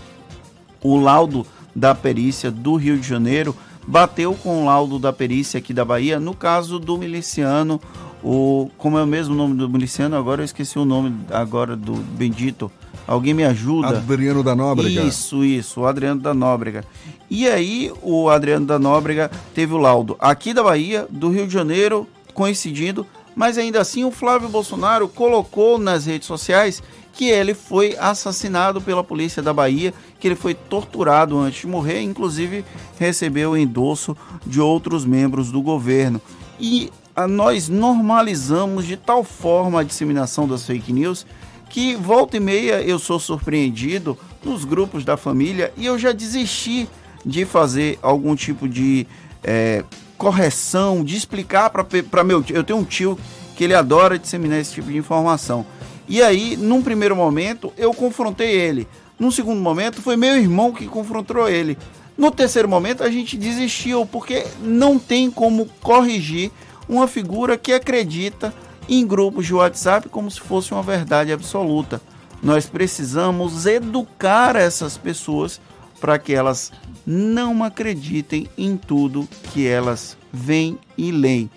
o laudo da perícia do Rio de Janeiro bateu com o laudo da perícia aqui da Bahia no caso do miliciano, o como é o mesmo nome do miliciano, agora eu esqueci o nome agora do bendito. Alguém me ajuda? Adriano da Nóbrega. Isso, isso, o Adriano da Nóbrega. E aí o Adriano da Nóbrega teve o laudo aqui da Bahia, do Rio de Janeiro, coincidindo, mas ainda assim o Flávio Bolsonaro colocou nas redes sociais que ele foi assassinado pela polícia da Bahia, que ele foi torturado antes de morrer, inclusive recebeu o endosso de outros membros do governo. E a, nós normalizamos de tal forma a disseminação das fake news que volta e meia eu sou surpreendido nos grupos da família e eu já desisti de fazer algum tipo de é, correção, de explicar para meu tio. Eu tenho um tio que ele adora disseminar esse tipo de informação. E aí, num primeiro momento, eu confrontei ele. Num segundo momento, foi meu irmão que confrontou ele. No terceiro momento, a gente desistiu, porque não tem como corrigir uma figura que acredita em grupos de WhatsApp como se fosse uma verdade absoluta. Nós precisamos educar essas pessoas para que elas não acreditem em tudo que elas veem e leem.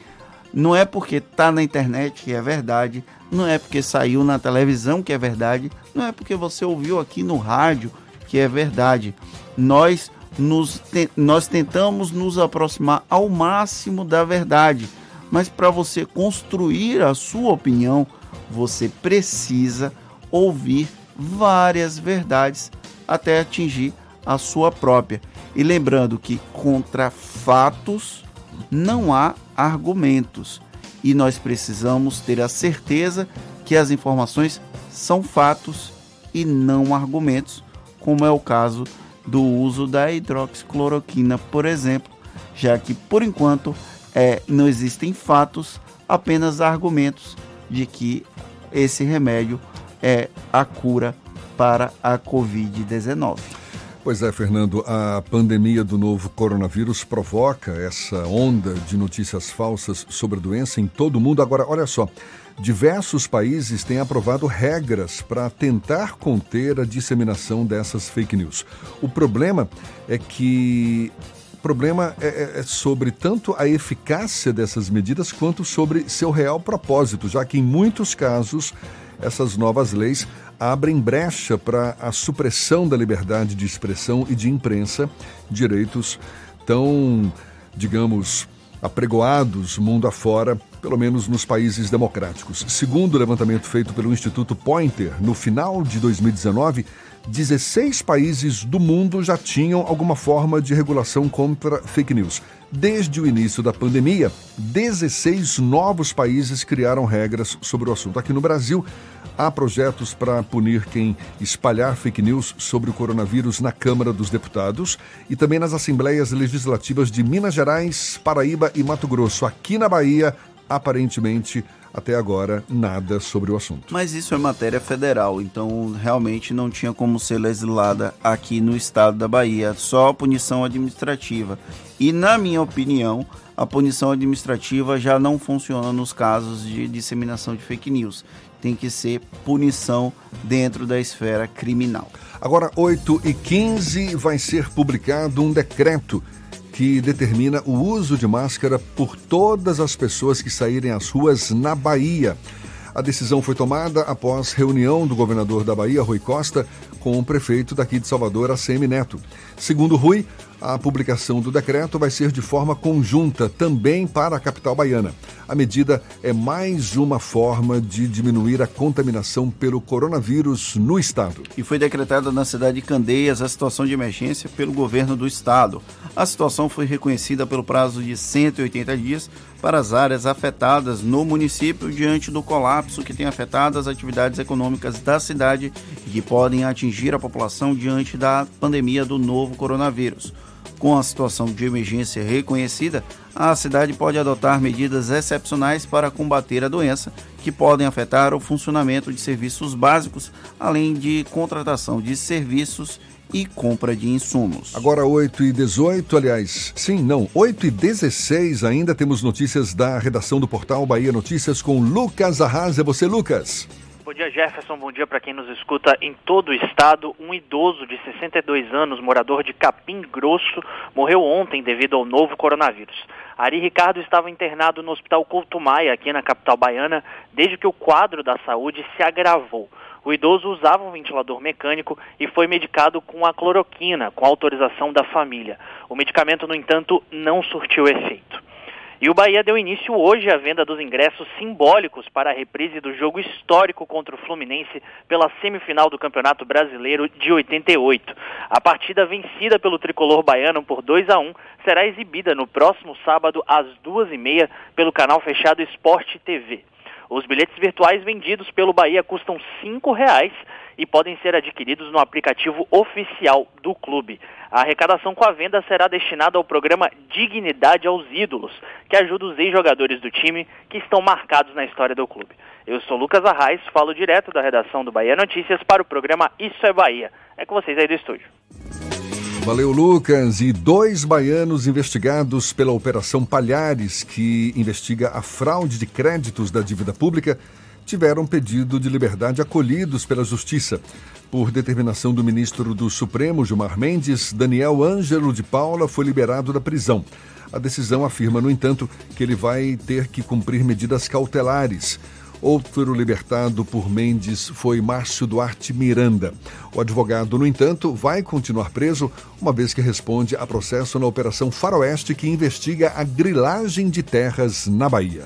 Não é porque está na internet que é verdade, não é porque saiu na televisão que é verdade, não é porque você ouviu aqui no rádio que é verdade. Nós, nos, nós tentamos nos aproximar ao máximo da verdade mas para você construir a sua opinião, você precisa ouvir várias verdades até atingir a sua própria. E lembrando que contra fatos não há argumentos e nós precisamos ter a certeza que as informações são fatos e não argumentos, como é o caso do uso da hidroxicloroquina, por exemplo, já que por enquanto é, não existem fatos, apenas argumentos de que esse remédio é a cura para a Covid-19. Pois é, Fernando, a pandemia do novo coronavírus provoca essa onda de notícias falsas sobre a doença em todo o mundo. Agora, olha só, diversos países têm aprovado regras para tentar conter a disseminação dessas fake news. O problema é que problema é, é, é, sobre tanto a eficácia dessas medidas quanto sobre seu real propósito, já que em muitos casos essas novas leis abrem brecha para a supressão da liberdade de expressão e de imprensa, direitos tão, digamos, apregoados mundo afora, pelo menos nos países democráticos. Segundo o levantamento feito pelo Instituto Pointer, no final de 2019, 16 países do mundo já tinham alguma forma de regulação contra fake news. Desde o início da pandemia, 16 novos países criaram regras sobre o assunto. Aqui no Brasil, há projetos para punir quem espalhar fake news sobre o coronavírus na Câmara dos Deputados e também nas Assembleias Legislativas de Minas Gerais, Paraíba e Mato Grosso. Aqui na Bahia, aparentemente, até agora nada sobre o assunto. Mas isso é matéria federal, então realmente não tinha como ser legislada aqui no estado da Bahia, só punição administrativa. E na minha opinião, a punição administrativa já não funciona nos casos de disseminação de fake news. Tem que ser punição dentro da esfera criminal. Agora, 8 e 15 vai ser publicado um decreto que determina o uso de máscara por todas as pessoas que saírem às ruas na Bahia. A decisão foi tomada após reunião do governador da Bahia, Rui Costa, com o prefeito daqui de Salvador, ACM Neto. Segundo Rui, a publicação do decreto vai ser de forma conjunta também para a capital baiana. A medida é mais uma forma de diminuir a contaminação pelo coronavírus no estado. E foi decretada na cidade de Candeias a situação de emergência pelo governo do estado. A situação foi reconhecida pelo prazo de 180 dias para as áreas afetadas no município diante do colapso que tem afetado as atividades econômicas da cidade e que podem atingir a população diante da pandemia do novo coronavírus. Com a situação de emergência reconhecida, a cidade pode adotar medidas excepcionais para combater a doença, que podem afetar o funcionamento de serviços básicos, além de contratação de serviços e compra de insumos. Agora 8 e 18, aliás, sim, não, 8 e 16 ainda temos notícias da redação do portal Bahia Notícias com Lucas Arras. É você, Lucas. Bom dia, Jefferson. Bom dia para quem nos escuta em todo o estado. Um idoso de 62 anos, morador de Capim Grosso, morreu ontem devido ao novo coronavírus. Ari Ricardo estava internado no Hospital Couto Maia, aqui na capital baiana, desde que o quadro da saúde se agravou. O idoso usava um ventilador mecânico e foi medicado com a cloroquina, com autorização da família. O medicamento, no entanto, não surtiu efeito. E o Bahia deu início hoje à venda dos ingressos simbólicos para a reprise do jogo histórico contra o Fluminense pela semifinal do Campeonato Brasileiro de 88. A partida vencida pelo tricolor baiano por 2 a 1 será exibida no próximo sábado às duas e meia pelo canal fechado Esporte TV. Os bilhetes virtuais vendidos pelo Bahia custam R$ reais e podem ser adquiridos no aplicativo oficial do clube. A arrecadação com a venda será destinada ao programa Dignidade aos Ídolos, que ajuda os ex-jogadores do time que estão marcados na história do clube. Eu sou Lucas Arraes, falo direto da redação do Bahia Notícias para o programa Isso é Bahia. É com vocês aí do estúdio. Valeu, Lucas. E dois baianos investigados pela Operação Palhares, que investiga a fraude de créditos da dívida pública, tiveram pedido de liberdade acolhidos pela Justiça. Por determinação do ministro do Supremo, Gilmar Mendes, Daniel Ângelo de Paula foi liberado da prisão. A decisão afirma, no entanto, que ele vai ter que cumprir medidas cautelares. Outro libertado por Mendes foi Márcio Duarte Miranda. O advogado, no entanto, vai continuar preso, uma vez que responde a processo na Operação Faroeste, que investiga a grilagem de terras na Bahia.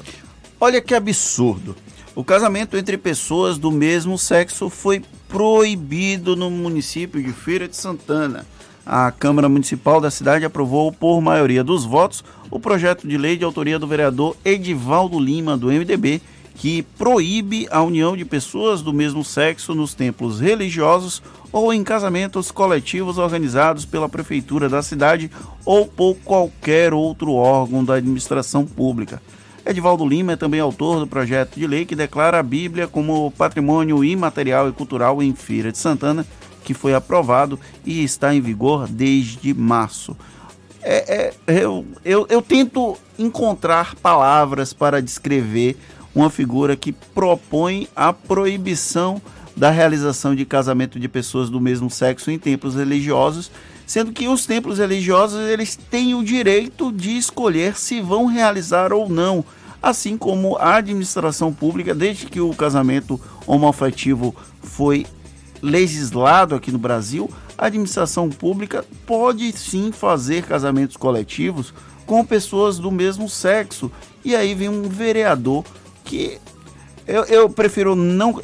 Olha que absurdo. O casamento entre pessoas do mesmo sexo foi proibido no município de Feira de Santana. A Câmara Municipal da cidade aprovou, por maioria dos votos, o projeto de lei de autoria do vereador Edivaldo Lima, do MDB, que proíbe a união de pessoas do mesmo sexo nos templos religiosos ou em casamentos coletivos organizados pela prefeitura da cidade ou por qualquer outro órgão da administração pública. Edivaldo Lima é também autor do projeto de lei que declara a Bíblia como patrimônio imaterial e cultural em Feira de Santana, que foi aprovado e está em vigor desde março. É, é, eu, eu, eu tento encontrar palavras para descrever uma figura que propõe a proibição da realização de casamento de pessoas do mesmo sexo em templos religiosos, sendo que os templos religiosos eles têm o direito de escolher se vão realizar ou não, assim como a administração pública, desde que o casamento homoafetivo foi legislado aqui no Brasil, a administração pública pode sim fazer casamentos coletivos com pessoas do mesmo sexo. E aí vem um vereador que eu, eu prefiro não.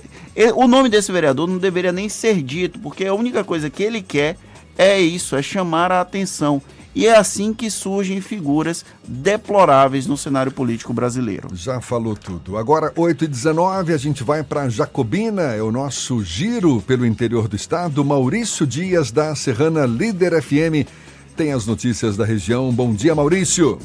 O nome desse vereador não deveria nem ser dito, porque a única coisa que ele quer é isso, é chamar a atenção. E é assim que surgem figuras deploráveis no cenário político brasileiro. Já falou tudo. Agora, 8 e 19 a gente vai para Jacobina, é o nosso giro pelo interior do estado. Maurício Dias, da Serrana Líder FM, tem as notícias da região. Bom dia, Maurício.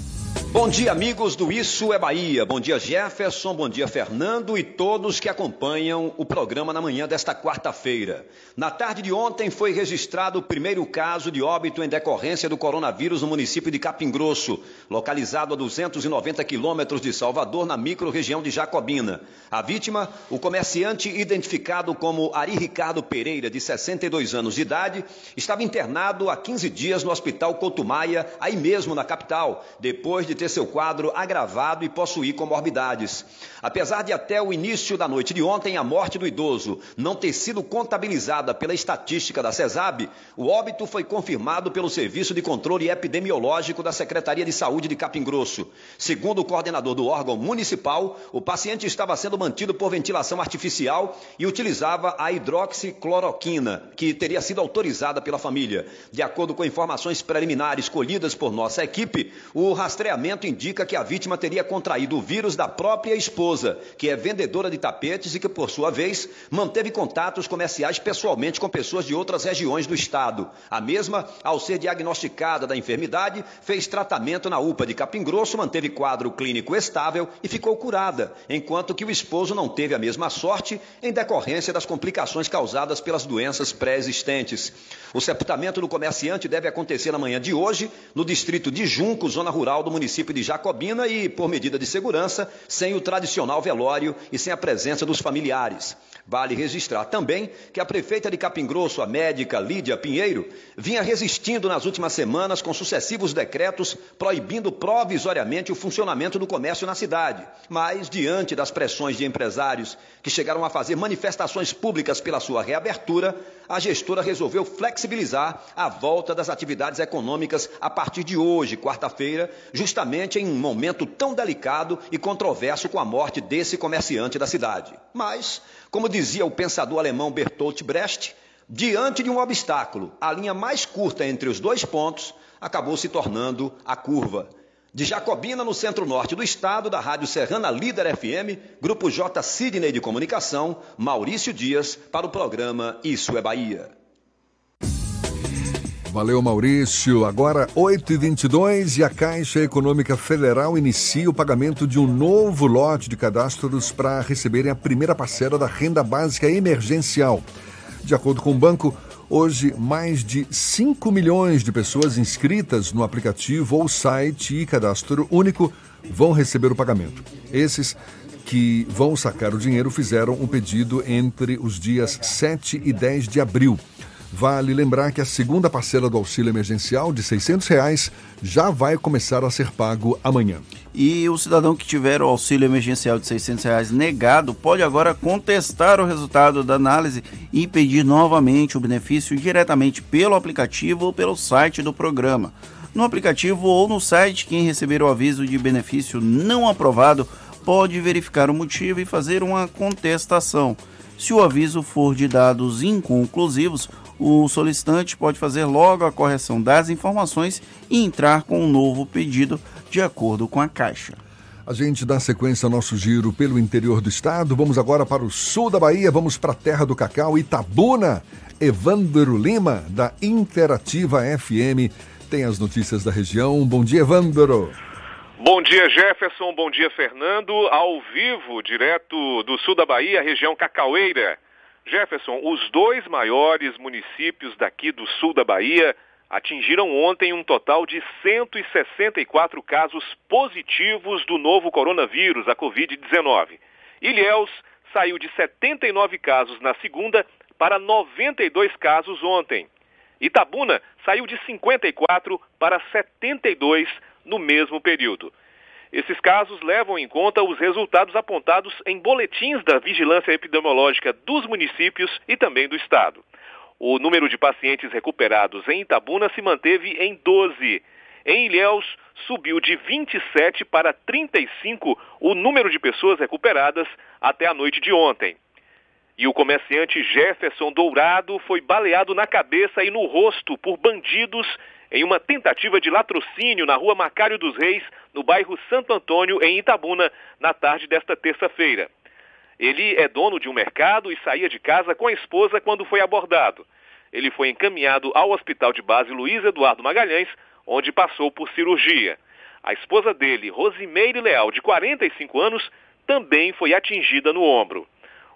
Bom dia, amigos do Isso é Bahia. Bom dia, Jefferson. Bom dia, Fernando e todos que acompanham o programa na manhã desta quarta-feira. Na tarde de ontem foi registrado o primeiro caso de óbito em decorrência do coronavírus no município de Capim Grosso, localizado a 290 quilômetros de Salvador, na microrregião de Jacobina. A vítima, o comerciante identificado como Ari Ricardo Pereira, de 62 anos de idade, estava internado há 15 dias no Hospital Cotumaia, aí mesmo na capital, depois de ter seu quadro agravado e possuir comorbidades. Apesar de até o início da noite de ontem a morte do idoso não ter sido contabilizada pela estatística da CESAB, o óbito foi confirmado pelo Serviço de Controle Epidemiológico da Secretaria de Saúde de Capim Grosso. Segundo o coordenador do órgão municipal, o paciente estava sendo mantido por ventilação artificial e utilizava a hidroxicloroquina, que teria sido autorizada pela família. De acordo com informações preliminares colhidas por nossa equipe, o rastreamento indica que a vítima teria contraído o vírus da própria esposa, que é vendedora de tapetes e que, por sua vez, manteve contatos comerciais pessoalmente com pessoas de outras regiões do estado. A mesma, ao ser diagnosticada da enfermidade, fez tratamento na UPA de Capim Grosso, manteve quadro clínico estável e ficou curada, enquanto que o esposo não teve a mesma sorte em decorrência das complicações causadas pelas doenças pré-existentes. O sepultamento do comerciante deve acontecer na manhã de hoje, no distrito de Junco, zona rural do município município de Jacobina e, por medida de segurança, sem o tradicional velório e sem a presença dos familiares. Vale registrar também que a prefeita de Capim Grosso, a médica Lídia Pinheiro, vinha resistindo nas últimas semanas com sucessivos decretos proibindo provisoriamente o funcionamento do comércio na cidade. Mas, diante das pressões de empresários que chegaram a fazer manifestações públicas pela sua reabertura, a gestora resolveu flexibilizar a volta das atividades econômicas a partir de hoje, quarta-feira, justamente em um momento tão delicado e controverso com a morte desse comerciante da cidade. Mas, como dizia o pensador alemão Bertolt Brecht, diante de um obstáculo, a linha mais curta entre os dois pontos acabou se tornando a curva. De Jacobina, no centro-norte do estado, da Rádio Serrana Líder FM, Grupo J Sidney de Comunicação, Maurício Dias, para o programa Isso é Bahia. Valeu, Maurício. Agora, 8h22 e a Caixa Econômica Federal inicia o pagamento de um novo lote de cadastros para receberem a primeira parcela da renda básica emergencial. De acordo com o banco, hoje mais de 5 milhões de pessoas inscritas no aplicativo ou site e cadastro único vão receber o pagamento. Esses que vão sacar o dinheiro fizeram um pedido entre os dias 7 e 10 de abril. Vale lembrar que a segunda parcela do auxílio emergencial de 600 reais já vai começar a ser pago amanhã. E o cidadão que tiver o auxílio emergencial de 600 reais negado pode agora contestar o resultado da análise e pedir novamente o benefício diretamente pelo aplicativo ou pelo site do programa. No aplicativo ou no site, quem receber o aviso de benefício não aprovado pode verificar o motivo e fazer uma contestação. Se o aviso for de dados inconclusivos, o solicitante pode fazer logo a correção das informações e entrar com um novo pedido de acordo com a Caixa. A gente dá sequência ao nosso giro pelo interior do estado. Vamos agora para o sul da Bahia, vamos para a terra do cacau, Itabuna. Evandro Lima, da Interativa FM, tem as notícias da região. Bom dia, Evandro. Bom dia, Jefferson. Bom dia, Fernando. Ao vivo, direto do sul da Bahia, região Cacaueira. Jefferson, os dois maiores municípios daqui do sul da Bahia atingiram ontem um total de 164 casos positivos do novo coronavírus, a Covid-19. Ilhéus saiu de 79 casos na segunda para 92 casos ontem. Itabuna saiu de 54 para 72 no mesmo período. Esses casos levam em conta os resultados apontados em boletins da vigilância epidemiológica dos municípios e também do estado. O número de pacientes recuperados em Itabuna se manteve em 12. Em Ilhéus, subiu de 27 para 35 o número de pessoas recuperadas até a noite de ontem. E o comerciante Jefferson Dourado foi baleado na cabeça e no rosto por bandidos em uma tentativa de latrocínio na rua Macário dos Reis, no bairro Santo Antônio, em Itabuna, na tarde desta terça-feira. Ele é dono de um mercado e saía de casa com a esposa quando foi abordado. Ele foi encaminhado ao Hospital de Base Luiz Eduardo Magalhães, onde passou por cirurgia. A esposa dele, Rosimeire Leal, de 45 anos, também foi atingida no ombro.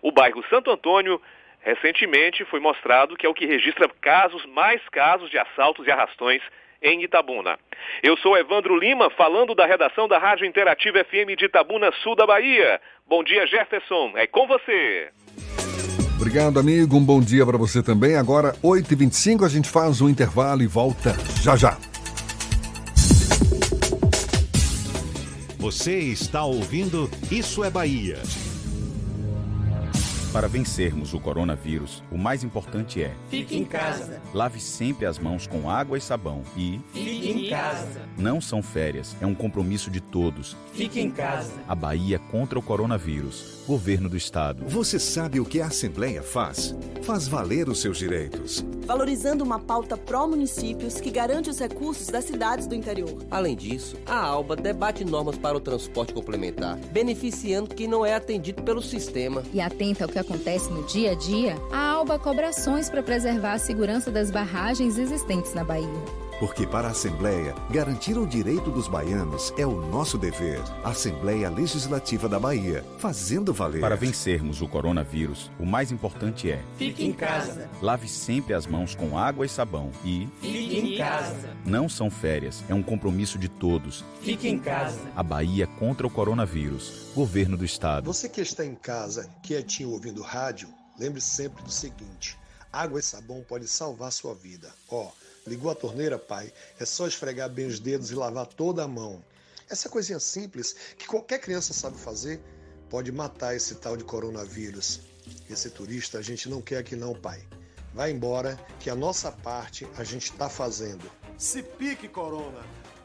O bairro Santo Antônio recentemente foi mostrado que é o que registra casos, mais casos de assaltos e arrastões em Itabuna. Eu sou Evandro Lima, falando da redação da Rádio Interativa FM de Itabuna, sul da Bahia. Bom dia, Jefferson. É com você. Obrigado, amigo. Um bom dia para você também. Agora, 8h25, a gente faz um intervalo e volta já já. Você está ouvindo Isso é Bahia. Para vencermos o coronavírus, o mais importante é: Fique em casa. Lave sempre as mãos com água e sabão e Fique em casa. Não são férias, é um compromisso de todos. Fique em casa. A Bahia contra o coronavírus. Governo do Estado. Você sabe o que a Assembleia faz? Faz valer os seus direitos. Valorizando uma pauta pró-municípios que garante os recursos das cidades do interior. Além disso, a ALBA debate normas para o transporte complementar, beneficiando quem não é atendido pelo sistema. E atenta ao que acontece no dia a dia, a ALBA cobra ações para preservar a segurança das barragens existentes na Bahia. Porque para a Assembleia, garantir o direito dos baianos é o nosso dever. Assembleia Legislativa da Bahia, fazendo valer. Para vencermos o coronavírus, o mais importante é: Fique em casa. Lave sempre as mãos com água e sabão e Fique em casa. Não são férias, é um compromisso de todos. Fique em casa. A Bahia contra o coronavírus. Governo do Estado. Você que está em casa, quietinho ouvindo rádio, lembre sempre do seguinte: água e sabão podem salvar sua vida. Ó, oh, Ligou a torneira, pai? É só esfregar bem os dedos e lavar toda a mão. Essa coisinha simples que qualquer criança sabe fazer pode matar esse tal de coronavírus. Esse turista a gente não quer aqui não, pai. Vai embora que a nossa parte a gente está fazendo. Se pique, Corona!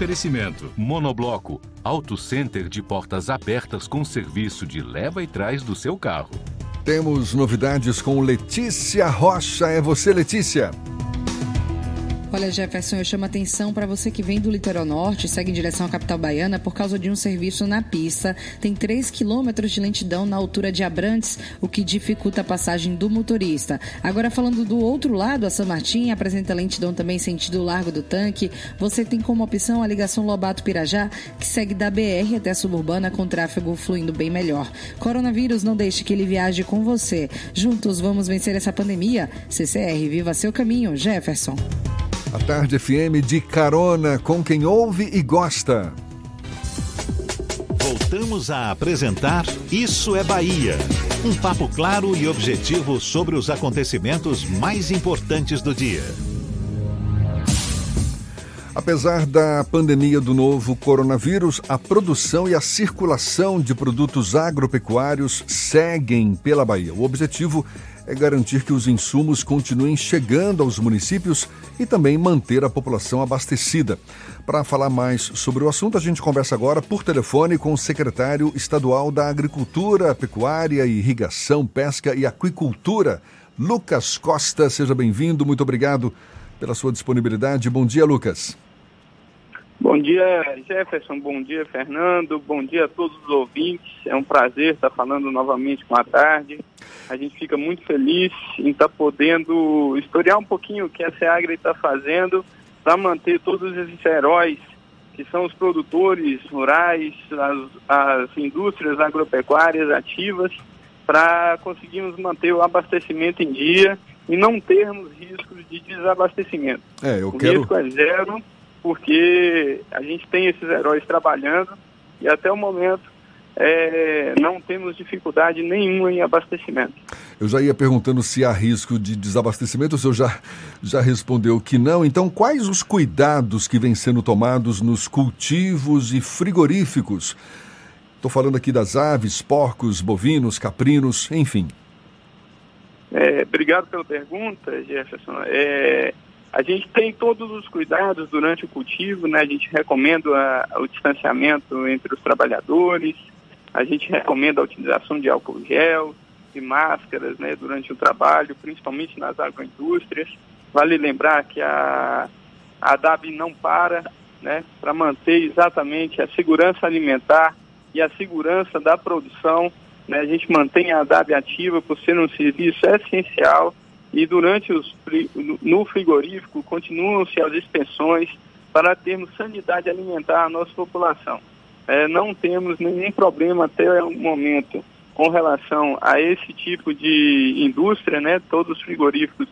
Oferecimento: Monobloco, Auto Center de portas abertas com serviço de leva e trás do seu carro. Temos novidades com Letícia Rocha. É você, Letícia? Olha, Jefferson, eu chamo atenção para você que vem do litoral norte, segue em direção à capital baiana por causa de um serviço na pista. Tem 3 quilômetros de lentidão na altura de Abrantes, o que dificulta a passagem do motorista. Agora, falando do outro lado, a São Martim apresenta lentidão também sentido Largo do Tanque. Você tem como opção a ligação Lobato-Pirajá, que segue da BR até a suburbana com tráfego fluindo bem melhor. Coronavírus, não deixe que ele viaje com você. Juntos vamos vencer essa pandemia. CCR, viva seu caminho. Jefferson. A Tarde FM de carona com quem ouve e gosta. Voltamos a apresentar Isso é Bahia. Um papo claro e objetivo sobre os acontecimentos mais importantes do dia. Apesar da pandemia do novo coronavírus, a produção e a circulação de produtos agropecuários seguem pela Bahia. O objetivo é garantir que os insumos continuem chegando aos municípios e também manter a população abastecida. Para falar mais sobre o assunto, a gente conversa agora por telefone com o secretário estadual da Agricultura, Pecuária, Irrigação, Pesca e Aquicultura, Lucas Costa. Seja bem-vindo, muito obrigado pela sua disponibilidade. Bom dia, Lucas. Bom dia, Jefferson. Bom dia, Fernando. Bom dia a todos os ouvintes. É um prazer estar falando novamente com a tarde. A gente fica muito feliz em estar podendo historiar um pouquinho o que a SEAGRA está fazendo para manter todos esses heróis que são os produtores rurais, as, as indústrias agropecuárias ativas, para conseguirmos manter o abastecimento em dia e não termos riscos de desabastecimento. É, eu o quero... risco é zero, porque a gente tem esses heróis trabalhando e até o momento é, não temos dificuldade nenhuma em abastecimento. Eu já ia perguntando se há risco de desabastecimento, o senhor já, já respondeu que não. Então, quais os cuidados que vêm sendo tomados nos cultivos e frigoríficos? Estou falando aqui das aves, porcos, bovinos, caprinos, enfim. É, obrigado pela pergunta, Jefferson. É, A gente tem todos os cuidados durante o cultivo, né? A gente recomenda o distanciamento entre os trabalhadores, a gente recomenda a utilização de álcool gel, de máscaras, né, durante o trabalho, principalmente nas agroindústrias. Vale lembrar que a, a DAB não para, né, para manter exatamente a segurança alimentar e a segurança da produção. Né, a gente mantém a DAB ativa por ser um serviço essencial e durante os no frigorífico continuam-se as inspeções para termos sanidade alimentar à nossa população. É, não temos nenhum problema até o momento com relação a esse tipo de indústria, né? Todos os frigoríficos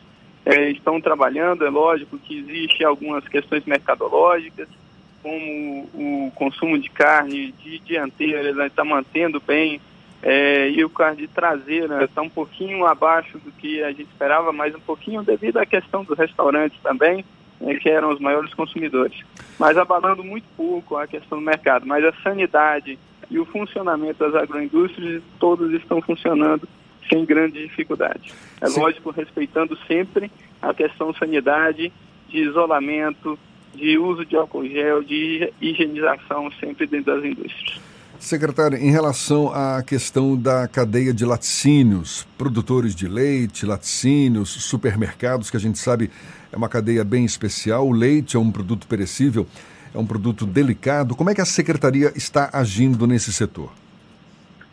é, estão trabalhando, é lógico que existe algumas questões mercadológicas, como o consumo de carne de dianteira, está mantendo bem é, e o carne de traseira está um pouquinho abaixo do que a gente esperava, mas um pouquinho devido à questão dos restaurantes também, né, que eram os maiores consumidores. Mas abalando muito pouco a questão do mercado. Mas a sanidade e o funcionamento das agroindústrias, todos estão funcionando sem grande dificuldade. É Sim. lógico, respeitando sempre a questão sanidade, de isolamento, de uso de álcool gel, de higienização sempre dentro das indústrias. Secretário, em relação à questão da cadeia de laticínios, produtores de leite, laticínios, supermercados, que a gente sabe é uma cadeia bem especial, o leite é um produto perecível, é um produto delicado. Como é que a secretaria está agindo nesse setor?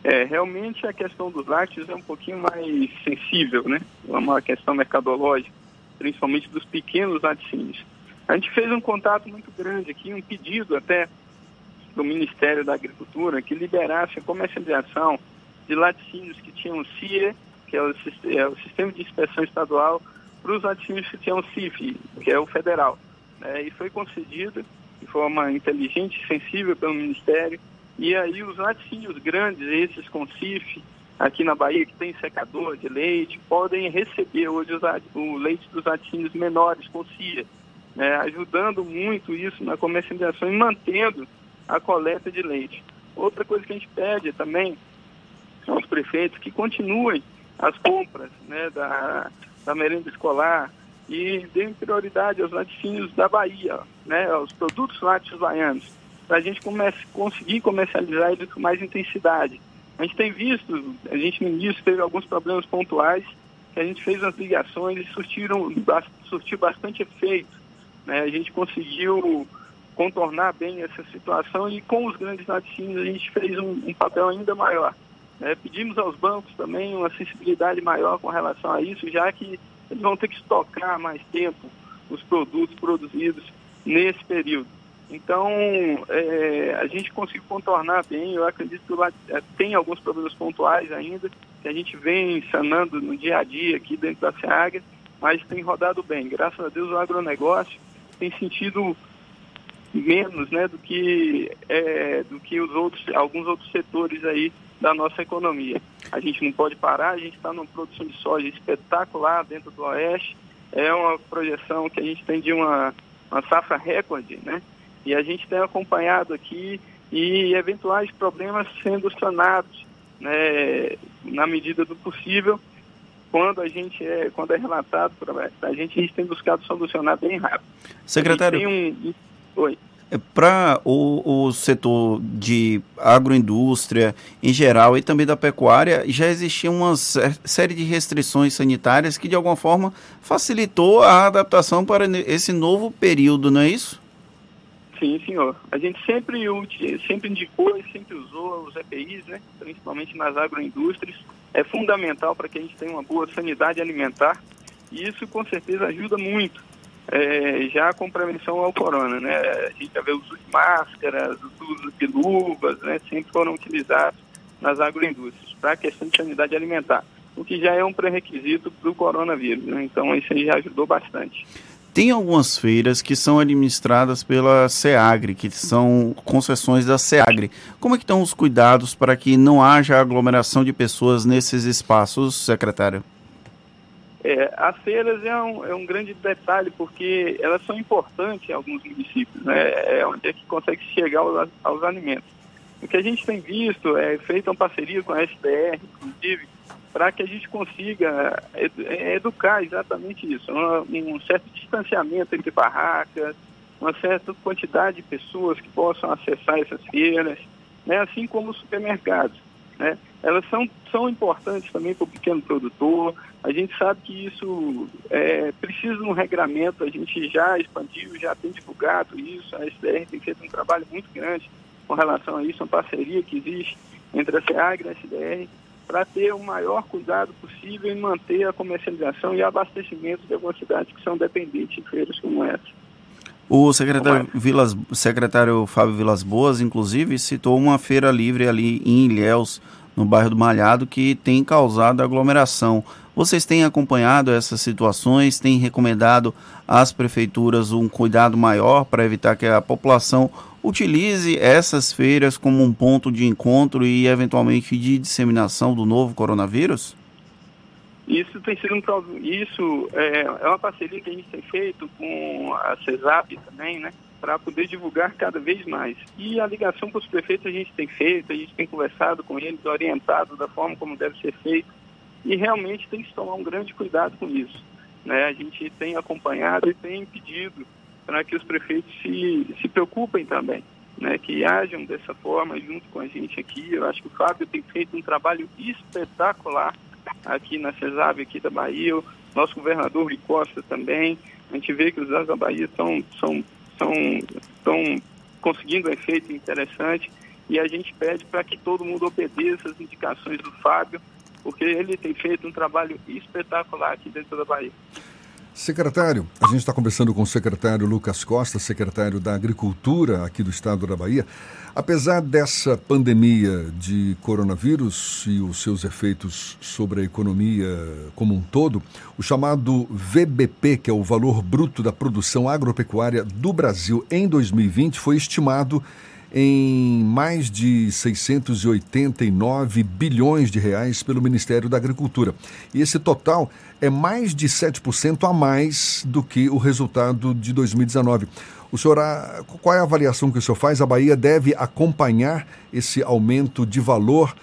É, realmente a questão dos lácteos é um pouquinho mais sensível, né? É uma questão mercadológica, principalmente dos pequenos laticínios. A gente fez um contato muito grande aqui, um pedido até do Ministério da Agricultura que liberasse a comercialização de laticínios que tinham CIE, que é o, é o Sistema de Inspeção Estadual, para os laticínios que tinham CIF, que é o federal. É, e foi concedido de forma inteligente e sensível pelo Ministério. E aí os laticínios grandes, esses com CIF, aqui na Bahia, que tem secador de leite, podem receber hoje os, o leite dos laticínios menores com CIA, né, ajudando muito isso na comercialização e mantendo a coleta de leite. Outra coisa que a gente pede também aos prefeitos que continuem as compras né, da, da merenda escolar e deem prioridade aos laticínios da Bahia, né, aos produtos lácteos baianos, para a gente comece, conseguir comercializar eles com mais intensidade. A gente tem visto, a gente no início teve alguns problemas pontuais, que a gente fez as ligações e surtiram, surtiu bastante efeito. Né? A gente conseguiu contornar bem essa situação e com os grandes laticínios a gente fez um, um papel ainda maior. É, pedimos aos bancos também uma sensibilidade maior com relação a isso, já que eles vão ter que estocar mais tempo os produtos produzidos nesse período. Então, é, a gente conseguiu contornar bem, eu acredito que lá é, tem alguns problemas pontuais ainda, que a gente vem sanando no dia a dia aqui dentro da SEAG, mas tem rodado bem. Graças a Deus o agronegócio tem sentido menos né, do, que, é, do que os outros, alguns outros setores aí da nossa economia. A gente não pode parar, a gente está numa produção de soja espetacular dentro do Oeste, é uma projeção que a gente tem de uma, uma safra recorde, né? E a gente tem acompanhado aqui e eventuais problemas sendo sanados, né, na medida do possível, quando a gente é, quando é relatado para a gente, a gente tem buscado solucionar bem rápido. Secretário. Tem um, oi. É, Para o, o setor de agroindústria em geral e também da pecuária, já existia uma série de restrições sanitárias que, de alguma forma, facilitou a adaptação para esse novo período, não é isso? Sim, senhor. A gente sempre, sempre indicou e sempre usou os EPIs, né? principalmente nas agroindústrias. É fundamental para que a gente tenha uma boa sanidade alimentar e isso, com certeza, ajuda muito é, já com prevenção ao corona, né? A gente já vê o uso de máscaras, o uso de luvas, né? Sempre foram utilizados nas agroindústrias para a questão de sanidade alimentar, o que já é um pré-requisito para o coronavírus, né? Então isso aí já ajudou bastante. Tem algumas feiras que são administradas pela SEAGRE, que são concessões da SEAGRE. Como é que estão os cuidados para que não haja aglomeração de pessoas nesses espaços, secretário? É, as feiras é um, é um grande detalhe, porque elas são importantes em alguns municípios, né? É onde é que consegue chegar aos, aos alimentos. O que a gente tem visto é feita uma parceria com a SBR, inclusive, para que a gente consiga educar exatamente isso, um certo distanciamento entre barracas, uma certa quantidade de pessoas que possam acessar essas feiras, né, assim como os supermercados. Né? Elas são, são importantes também para o pequeno produtor. A gente sabe que isso é, precisa de um regramento, a gente já expandiu, já tem divulgado isso, a SDR tem feito um trabalho muito grande com relação a isso, uma parceria que existe entre a SEAG e a SDR para ter o maior cuidado possível em manter a comercialização e abastecimento de algumas cidades que são dependentes de feiras como essa. O secretário, Vilas, secretário Fábio Vilas Boas, inclusive, citou uma feira livre ali em Ilhéus, no bairro do Malhado, que tem causado aglomeração. Vocês têm acompanhado essas situações, têm recomendado às prefeituras um cuidado maior para evitar que a população utilize essas feiras como um ponto de encontro e eventualmente de disseminação do novo coronavírus? Isso tem sido um isso é, é uma parceria que a gente tem feito com a CESAP também, né? Para poder divulgar cada vez mais. E a ligação com os prefeitos a gente tem feito, a gente tem conversado com eles, orientado da forma como deve ser feito. E realmente tem que tomar um grande cuidado com isso. Né? A gente tem acompanhado e tem pedido para que os prefeitos se, se preocupem também. Né, que ajam dessa forma junto com a gente aqui. Eu acho que o Fábio tem feito um trabalho espetacular aqui na CESAB aqui da Bahia, nosso governador Rui Costa também. A gente vê que os dados da Bahia estão são, são, estão conseguindo um efeito interessante e a gente pede para que todo mundo obedeça as indicações do Fábio, porque ele tem feito um trabalho espetacular aqui dentro da Bahia. Secretário, a gente está conversando com o secretário Lucas Costa, secretário da Agricultura aqui do estado da Bahia. Apesar dessa pandemia de coronavírus e os seus efeitos sobre a economia como um todo, o chamado VBP, que é o valor bruto da produção agropecuária do Brasil em 2020, foi estimado em mais de 689 bilhões de reais pelo Ministério da Agricultura. E esse total é mais de 7% a mais do que o resultado de 2019. O senhor, qual é a avaliação que o senhor faz? A Bahia deve acompanhar esse aumento de valor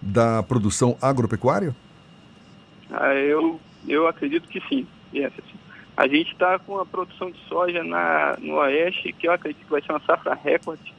da produção agropecuária? Ah, eu, eu acredito que sim. A gente está com a produção de soja na, no Oeste, que eu acredito que vai ser uma safra recorde.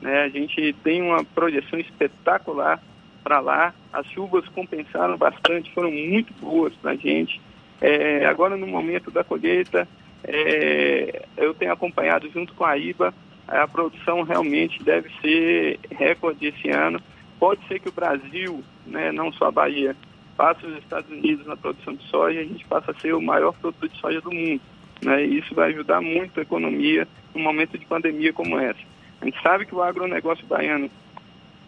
Né? A gente tem uma projeção espetacular para lá. As chuvas compensaram bastante, foram muito boas para a gente. É, agora, no momento da colheita, é, eu tenho acompanhado junto com a IBA, a produção realmente deve ser recorde esse ano. Pode ser que o Brasil, né, não só a Bahia, passe os Estados Unidos na produção de soja e a gente passa a ser o maior produtor de soja do mundo. Né, isso vai ajudar muito a economia num momento de pandemia como essa. A gente sabe que o agronegócio baiano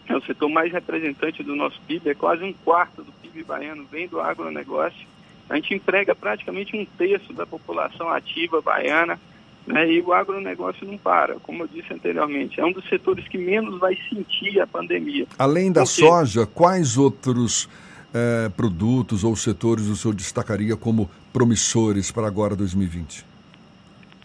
é o setor mais representante do nosso PIB, é quase um quarto do PIB baiano vem do agronegócio. A gente emprega praticamente um terço da população ativa baiana, né, e o agronegócio não para, como eu disse anteriormente. É um dos setores que menos vai sentir a pandemia. Além da soja, quais outros eh, produtos ou setores o senhor destacaria como promissores para agora 2020?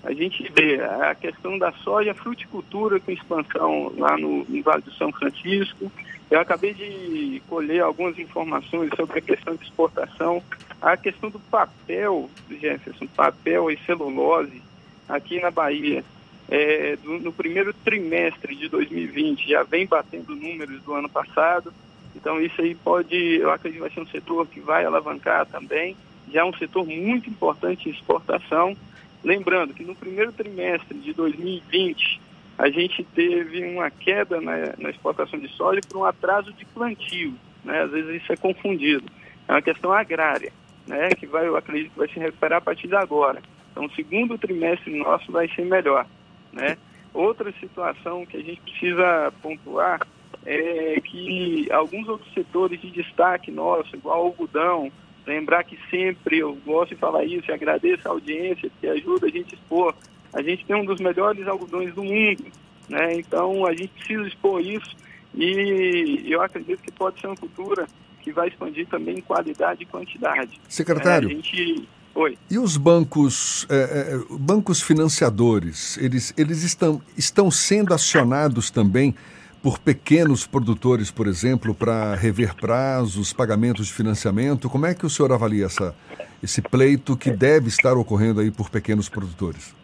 A gente vê a questão da soja, fruticultura com expansão lá no, no Vale do São Francisco. Eu acabei de colher algumas informações sobre a questão de exportação, a questão do papel, Jefferson, papel e celulose aqui na Bahia. É, do, no primeiro trimestre de 2020 já vem batendo números do ano passado. Então isso aí pode, eu acredito que vai ser um setor que vai alavancar também. Já é um setor muito importante em exportação. Lembrando que no primeiro trimestre de 2020, a gente teve uma queda na, na exportação de soja por um atraso de plantio. Né? Às vezes isso é confundido. É uma questão agrária, né? que vai, eu acredito que vai se recuperar a partir de agora. Então, o segundo trimestre nosso vai ser melhor. Né? Outra situação que a gente precisa pontuar é que alguns outros setores de destaque nosso, igual algodão, Lembrar que sempre eu gosto de falar isso e agradeço a audiência que ajuda a gente a expor. A gente tem um dos melhores algodões do mundo, né? Então a gente precisa expor isso e eu acredito que pode ser uma cultura que vai expandir também em qualidade e quantidade. Secretário. É, gente... Oi. E os bancos, é, bancos financiadores, eles, eles estão, estão sendo acionados também por pequenos produtores, por exemplo, para rever prazos, pagamentos de financiamento. Como é que o senhor avalia essa, esse pleito que deve estar ocorrendo aí por pequenos produtores?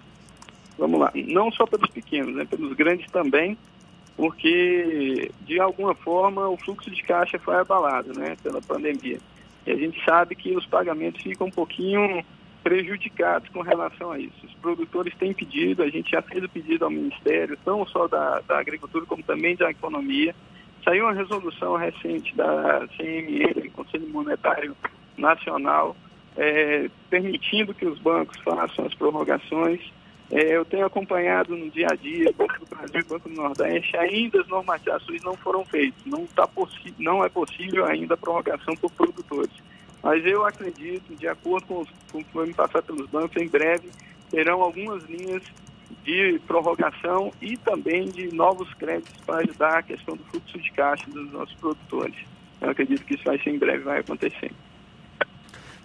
Vamos lá, não só pelos pequenos, né, pelos grandes também, porque de alguma forma o fluxo de caixa foi abalado né, pela pandemia. E a gente sabe que os pagamentos ficam um pouquinho prejudicados com relação a isso. Os produtores têm pedido, a gente já fez o pedido ao Ministério, não só da, da Agricultura, como também da Economia. Saiu uma resolução recente da CMN, Conselho Monetário Nacional, é, permitindo que os bancos façam as prorrogações. É, eu tenho acompanhado no dia a dia, Banco do Brasil Banco do Nordeste, ainda as normatizações não foram feitas. Não, tá não é possível ainda a prorrogação por produtores. Mas eu acredito, de acordo com, o que foi me passado pelos bancos, em breve terão algumas linhas de prorrogação e também de novos créditos para ajudar a questão do fluxo de caixa dos nossos produtores. Eu acredito que isso vai ser em breve, vai acontecer.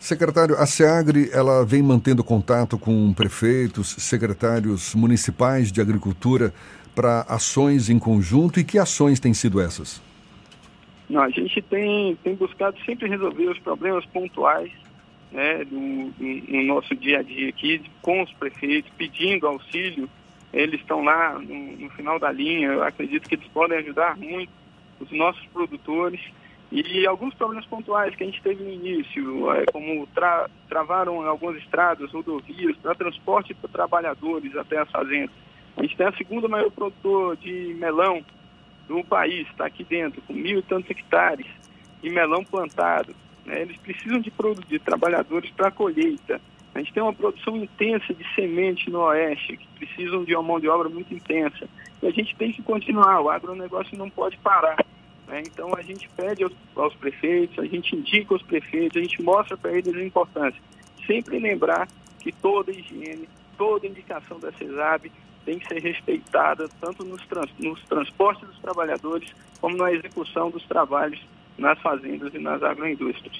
Secretário, a SEAGRE ela vem mantendo contato com prefeitos, secretários municipais de agricultura para ações em conjunto e que ações têm sido essas? Não, a gente tem, tem buscado sempre resolver os problemas pontuais né, do, no nosso dia a dia aqui com os prefeitos, pedindo auxílio. Eles estão lá no, no final da linha, eu acredito que eles podem ajudar muito os nossos produtores. E alguns problemas pontuais que a gente teve no início, é, como tra travaram algumas estradas, rodovias, para transporte para trabalhadores até as fazendas. A gente tem a segunda maior produtor de melão do país, está aqui dentro, com mil e tantos hectares de melão plantado. Né? Eles precisam de, de trabalhadores para a colheita. A gente tem uma produção intensa de semente no oeste, que precisam de uma mão de obra muito intensa. E a gente tem que continuar, o agronegócio não pode parar. Né? Então a gente pede aos, prefeitos, a gente indica aos prefeitos, a gente mostra para eles a importância. Sempre lembrar que toda higiene, toda indicação da CESAB tem que ser respeitada tanto nos, trans, nos transportes dos trabalhadores como na execução dos trabalhos nas fazendas e nas agroindústrias.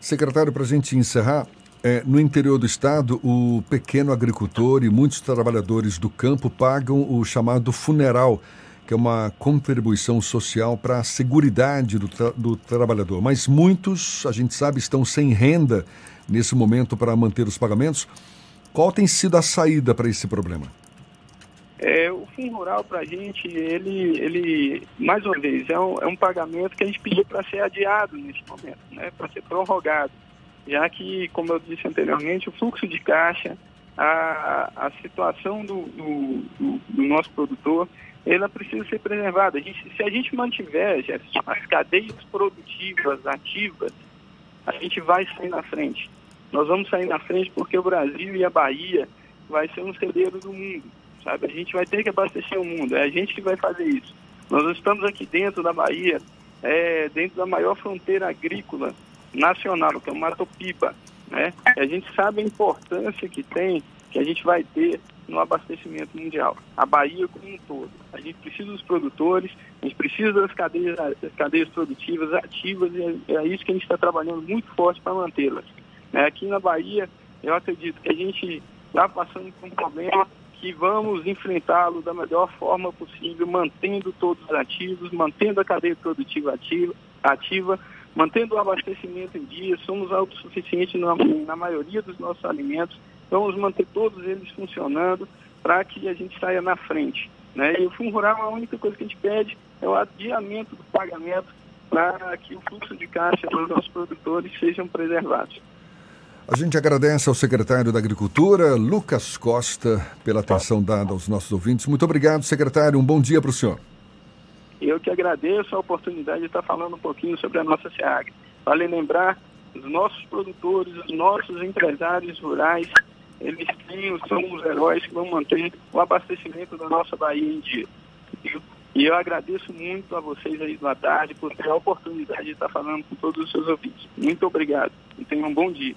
Secretário, para a gente encerrar, é, no interior do estado, o pequeno agricultor e muitos trabalhadores do campo pagam o chamado funeral, que é uma contribuição social para a seguridade do, tra do trabalhador. Mas muitos, a gente sabe, estão sem renda nesse momento para manter os pagamentos. Qual tem sido a saída para esse problema? É, o fim rural para a gente, ele, ele, mais uma vez, é um, é um pagamento que a gente pediu para ser adiado neste momento, né, para ser prorrogado, já que, como eu disse anteriormente, o fluxo de caixa, a, a situação do, do, do, do nosso produtor, ela precisa ser preservada. A gente, se a gente mantiver Jefferson, as cadeias produtivas ativas, a gente vai sair na frente. Nós vamos sair na frente porque o Brasil e a Bahia vai ser um celeiro do mundo, sabe? A gente vai ter que abastecer o mundo, é a gente que vai fazer isso. Nós estamos aqui dentro da Bahia, é, dentro da maior fronteira agrícola nacional, que é o Mato Piba, né? E a gente sabe a importância que tem, que a gente vai ter no abastecimento mundial. A Bahia como um todo. A gente precisa dos produtores, a gente precisa das cadeias, das cadeias produtivas ativas e é, é isso que a gente está trabalhando muito forte para mantê-las. Né? Aqui na Bahia, eu acredito que a gente está passando por um problema que vamos enfrentá-lo da melhor forma possível, mantendo todos ativos, mantendo a cadeia produtiva ativa, ativa mantendo o abastecimento em dia, somos autossuficientes na, na maioria dos nossos alimentos, vamos manter todos eles funcionando para que a gente saia na frente. Né? E o Fundo Rural, a única coisa que a gente pede é o adiamento do pagamento para que o fluxo de caixa dos nossos produtores sejam preservados. A gente agradece ao secretário da Agricultura, Lucas Costa, pela atenção dada aos nossos ouvintes. Muito obrigado, secretário. Um bom dia para o senhor. Eu que agradeço a oportunidade de estar falando um pouquinho sobre a nossa SEAG. Vale lembrar, os nossos produtores, os nossos empresários rurais, eles têm, são os heróis que vão manter o abastecimento da nossa Bahia em dia. E eu agradeço muito a vocês aí da tarde por ter a oportunidade de estar falando com todos os seus ouvintes. Muito obrigado e tenham um bom dia.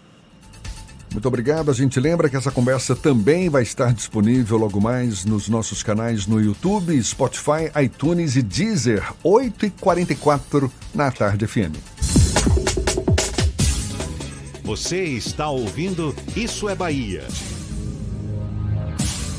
Muito obrigado. A gente lembra que essa conversa também vai estar disponível logo mais nos nossos canais no YouTube, Spotify, iTunes e Deezer, 8h44 na Tarde FM. Você está ouvindo Isso é Bahia.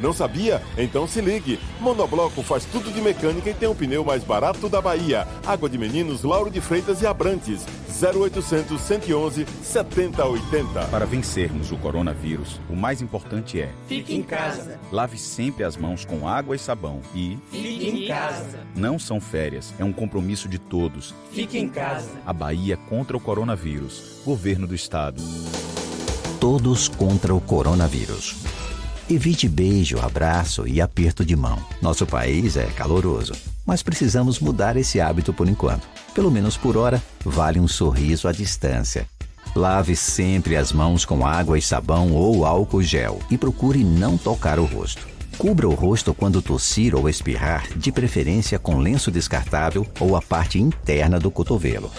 Não sabia? Então se ligue. Monobloco faz tudo de mecânica e tem o pneu mais barato da Bahia. Água de Meninos, Lauro de Freitas e Abrantes. 0800 111 7080. Para vencermos o coronavírus, o mais importante é: Fique em casa. lave sempre as mãos com água e sabão e Fique em casa. não são férias, é um compromisso de todos. Fique em casa. A Bahia contra o coronavírus. Governo do Estado. Todos contra o coronavírus. Evite beijo, abraço e aperto de mão. Nosso país é caloroso, mas precisamos mudar esse hábito por enquanto. Pelo menos por hora, vale um sorriso à distância. Lave sempre as mãos com água e sabão ou álcool gel e procure não tocar o rosto. Cubra o rosto quando tossir ou espirrar, de preferência com lenço descartável ou a parte interna do cotovelo.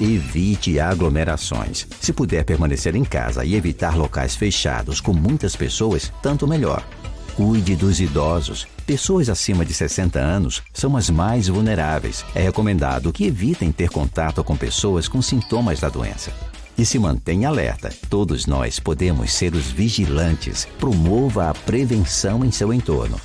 Evite aglomerações. Se puder permanecer em casa e evitar locais fechados com muitas pessoas, tanto melhor. Cuide dos idosos. Pessoas acima de 60 anos são as mais vulneráveis. É recomendado que evitem ter contato com pessoas com sintomas da doença. E se mantenha alerta. Todos nós podemos ser os vigilantes. Promova a prevenção em seu entorno.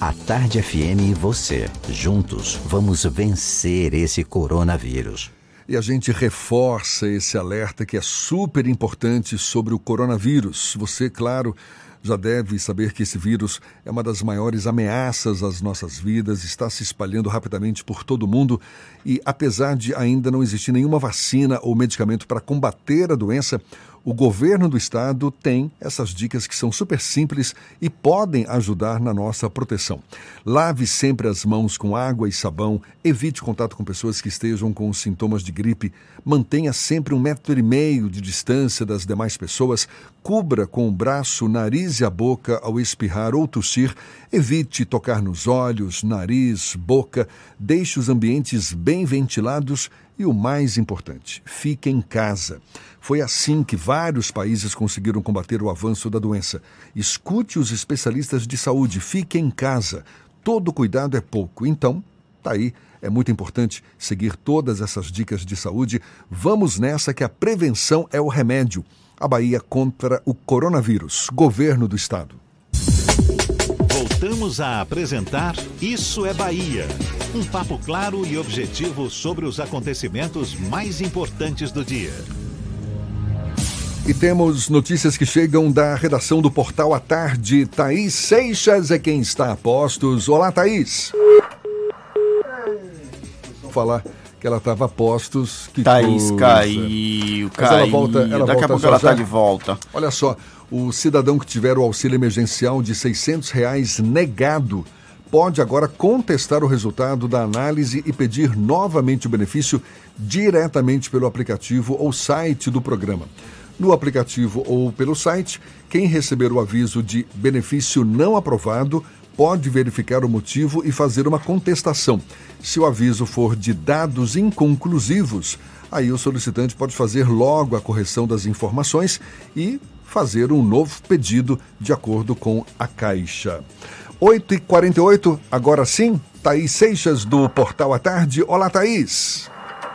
A Tarde FM e você, juntos, vamos vencer esse coronavírus. E a gente reforça esse alerta que é super importante sobre o coronavírus. Você, claro, já deve saber que esse vírus é uma das maiores ameaças às nossas vidas, está se espalhando rapidamente por todo o mundo e, apesar de ainda não existir nenhuma vacina ou medicamento para combater a doença, o governo do estado tem essas dicas que são super simples e podem ajudar na nossa proteção. Lave sempre as mãos com água e sabão, evite contato com pessoas que estejam com sintomas de gripe, mantenha sempre um metro e meio de distância das demais pessoas, cubra com o braço, nariz e a boca ao espirrar ou tossir, evite tocar nos olhos, nariz, boca, deixe os ambientes bem ventilados e o mais importante, fique em casa. Foi assim que vários países conseguiram combater o avanço da doença. Escute os especialistas de saúde, fique em casa. Todo cuidado é pouco. Então, tá aí. É muito importante seguir todas essas dicas de saúde. Vamos nessa que a prevenção é o remédio. A Bahia contra o coronavírus. Governo do Estado. Voltamos a apresentar Isso é Bahia. Um papo claro e objetivo sobre os acontecimentos mais importantes do dia. E temos notícias que chegam da redação do Portal à Tarde. Thaís Seixas é quem está a postos. Olá, Thaís. Vou falar que ela estava a postos. Que Thaís coisa. caiu, Mas caiu. ela volta, ela Daqui volta a pouco já ela já. tá de volta. Olha só, o cidadão que tiver o auxílio emergencial de 600 reais negado pode agora contestar o resultado da análise e pedir novamente o benefício diretamente pelo aplicativo ou site do programa. No aplicativo ou pelo site, quem receber o aviso de benefício não aprovado pode verificar o motivo e fazer uma contestação. Se o aviso for de dados inconclusivos, aí o solicitante pode fazer logo a correção das informações e fazer um novo pedido de acordo com a Caixa. 8h48, agora sim, Thaís Seixas do Portal à Tarde. Olá, Thaís.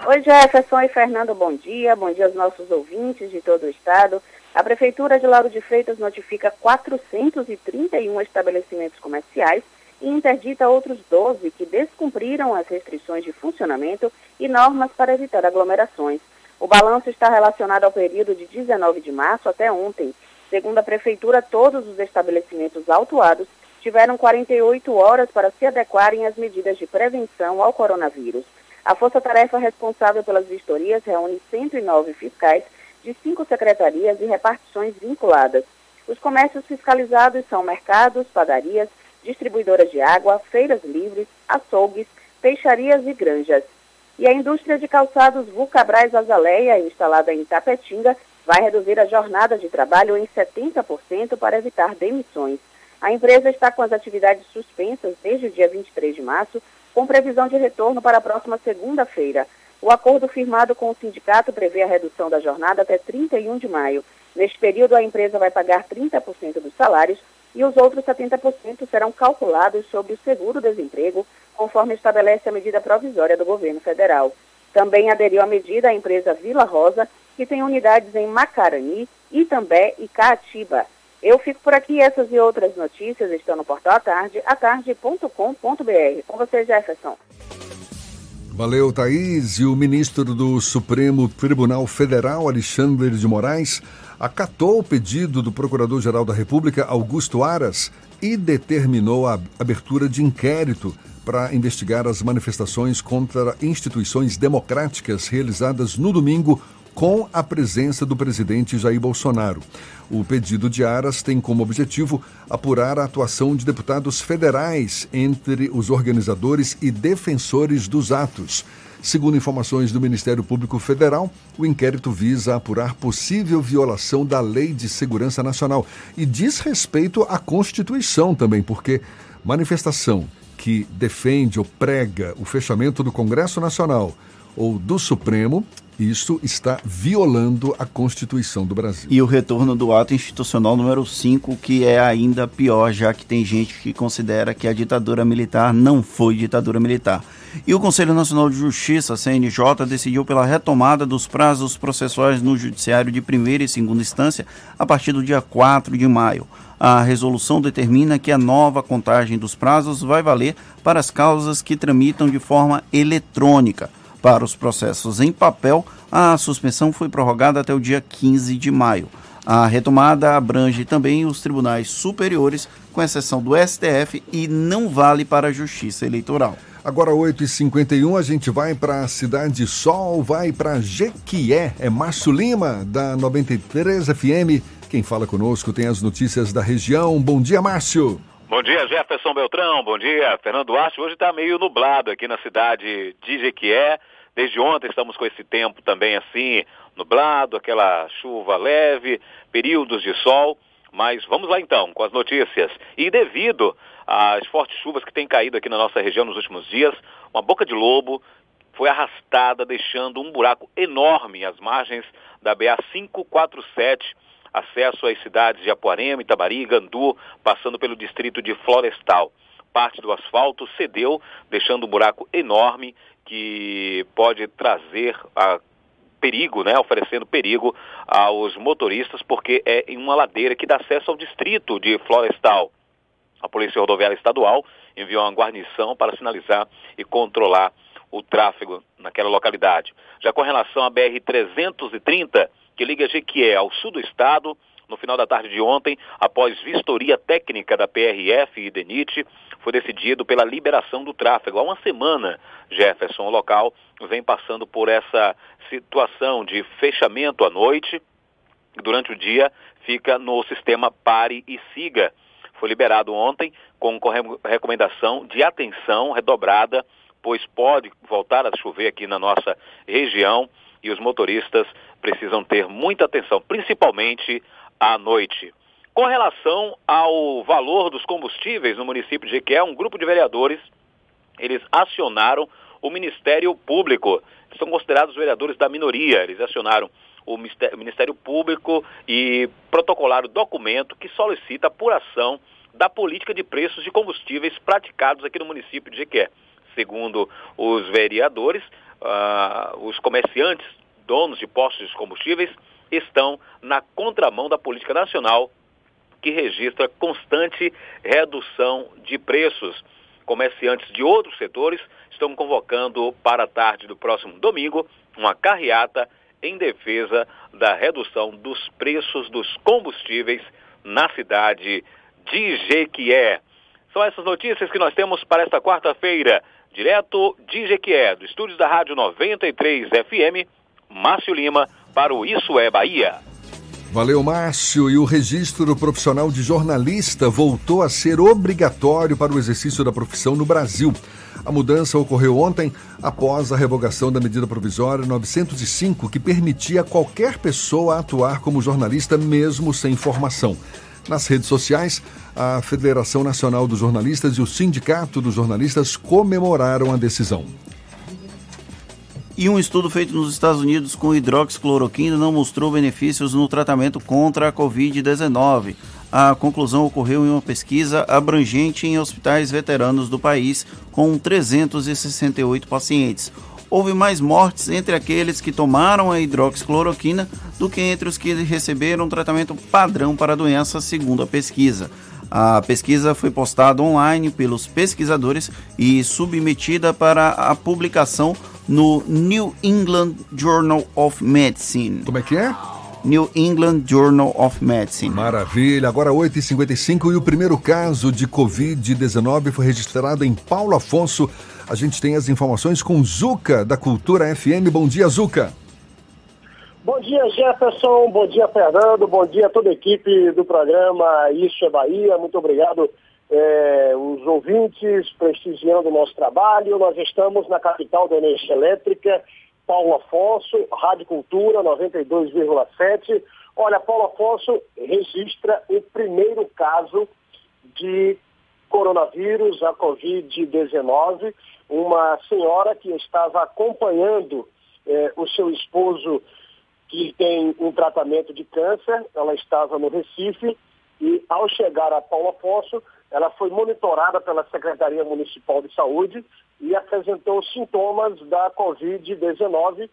Oi, Jefferson e Fernando, bom dia. Bom dia aos nossos ouvintes de todo o estado. A Prefeitura de Lauro de Freitas notifica 431 estabelecimentos comerciais e interdita outros 12 que descumpriram as restrições de funcionamento e normas para evitar aglomerações. O balanço está relacionado ao período de 19 de março até ontem. Segundo a Prefeitura, todos os estabelecimentos autuados tiveram 48 horas para se adequarem às medidas de prevenção ao coronavírus. A força-tarefa responsável pelas vistorias reúne 109 fiscais de cinco secretarias e repartições vinculadas. Os comércios fiscalizados são mercados, padarias, distribuidoras de água, feiras livres, açougues, peixarias e granjas. E a indústria de calçados Vulcabras Azaleia, instalada em Tapetinga, vai reduzir a jornada de trabalho em 70% para evitar demissões. A empresa está com as atividades suspensas desde o dia 23 de março, com previsão de retorno para a próxima segunda-feira. O acordo firmado com o sindicato prevê a redução da jornada até 31 de maio. Neste período, a empresa vai pagar 30% dos salários e os outros 70% serão calculados sobre o seguro-desemprego, conforme estabelece a medida provisória do governo federal. Também aderiu à medida a empresa Vila Rosa, que tem unidades em Macarani, Itambé e Caatiba. Eu fico por aqui, essas e outras notícias estão no portal Atarde, atarde.com.br. Com você, Jefferson. Valeu, Thaís. E o ministro do Supremo Tribunal Federal, Alexandre de Moraes, acatou o pedido do Procurador-Geral da República, Augusto Aras, e determinou a abertura de inquérito para investigar as manifestações contra instituições democráticas realizadas no domingo com a presença do presidente Jair Bolsonaro. O pedido de Aras tem como objetivo apurar a atuação de deputados federais entre os organizadores e defensores dos atos. Segundo informações do Ministério Público Federal, o inquérito visa apurar possível violação da Lei de Segurança Nacional e diz respeito à Constituição também, porque manifestação que defende ou prega o fechamento do Congresso Nacional ou do Supremo, isso está violando a Constituição do Brasil. E o retorno do ato institucional número 5, que é ainda pior, já que tem gente que considera que a ditadura militar não foi ditadura militar. E o Conselho Nacional de Justiça, CNJ, decidiu pela retomada dos prazos processuais no Judiciário de primeira e segunda instância a partir do dia 4 de maio. A resolução determina que a nova contagem dos prazos vai valer para as causas que tramitam de forma eletrônica. Para os processos em papel, a suspensão foi prorrogada até o dia 15 de maio. A retomada abrange também os tribunais superiores, com exceção do STF, e não vale para a Justiça Eleitoral. Agora, 8h51, a gente vai para a Cidade Sol, vai para Jequié. É Márcio Lima, da 93 FM. Quem fala conosco tem as notícias da região. Bom dia, Márcio. Bom dia, Jefferson Beltrão. Bom dia, Fernando Duarte. Hoje está meio nublado aqui na cidade de Jequié. Desde ontem estamos com esse tempo também assim, nublado, aquela chuva leve, períodos de sol. Mas vamos lá então com as notícias. E devido às fortes chuvas que têm caído aqui na nossa região nos últimos dias, uma boca de lobo foi arrastada, deixando um buraco enorme às margens da BA 547, acesso às cidades de Apuarema, Itabari, Gandu, passando pelo distrito de Florestal. Parte do asfalto cedeu, deixando um buraco enorme que pode trazer a perigo, né, oferecendo perigo aos motoristas, porque é em uma ladeira que dá acesso ao distrito de Florestal. A Polícia Rodoviária Estadual enviou uma guarnição para sinalizar e controlar o tráfego naquela localidade. Já com relação à BR-330, que liga Jequié ao sul do estado, no final da tarde de ontem, após vistoria técnica da PRF e DENIT, foi decidido pela liberação do tráfego. Há uma semana, Jefferson, o local vem passando por essa situação de fechamento à noite. Durante o dia, fica no sistema pare e siga. Foi liberado ontem com recomendação de atenção redobrada, pois pode voltar a chover aqui na nossa região e os motoristas precisam ter muita atenção, principalmente à noite. Com relação ao valor dos combustíveis no município de Jequié, um grupo de vereadores, eles acionaram o Ministério Público. São considerados vereadores da minoria. Eles acionaram o Ministério Público e protocolaram documento que solicita apuração da política de preços de combustíveis praticados aqui no município de Jequié. Segundo os vereadores, uh, os comerciantes, donos de postos de combustíveis, estão na contramão da política nacional que registra constante redução de preços. Comerciantes de outros setores estão convocando para a tarde do próximo domingo uma carreata em defesa da redução dos preços dos combustíveis na cidade de Jequié. São essas notícias que nós temos para esta quarta-feira, direto de Jequié, do estúdio da Rádio 93 FM, Márcio Lima, para o Isso é Bahia. Valeu, Márcio. E o registro profissional de jornalista voltou a ser obrigatório para o exercício da profissão no Brasil. A mudança ocorreu ontem após a revogação da medida provisória 905, que permitia qualquer pessoa atuar como jornalista mesmo sem formação. Nas redes sociais, a Federação Nacional dos Jornalistas e o Sindicato dos Jornalistas comemoraram a decisão. E um estudo feito nos Estados Unidos com hidroxicloroquina não mostrou benefícios no tratamento contra a Covid-19. A conclusão ocorreu em uma pesquisa abrangente em hospitais veteranos do país, com 368 pacientes. Houve mais mortes entre aqueles que tomaram a hidroxicloroquina do que entre os que receberam tratamento padrão para a doença, segundo a pesquisa. A pesquisa foi postada online pelos pesquisadores e submetida para a publicação no New England Journal of Medicine. Como é que é? New England Journal of Medicine. Maravilha, agora 8h55 e o primeiro caso de Covid-19 foi registrado em Paulo Afonso. A gente tem as informações com Zuca, da Cultura FM. Bom dia, Zuca. Bom dia, Jefferson. Bom dia, Fernando. Bom dia a toda a equipe do programa Isso é Bahia. Muito obrigado, eh, os ouvintes, prestigiando o nosso trabalho. Nós estamos na capital da energia elétrica Paulo Afonso, Rádio Cultura 92,7. Olha, Paulo Afonso registra o primeiro caso de coronavírus, a Covid-19. Uma senhora que estava acompanhando eh, o seu esposo que tem um tratamento de câncer, ela estava no Recife e ao chegar a Paulo Afonso, ela foi monitorada pela Secretaria Municipal de Saúde e apresentou sintomas da Covid-19.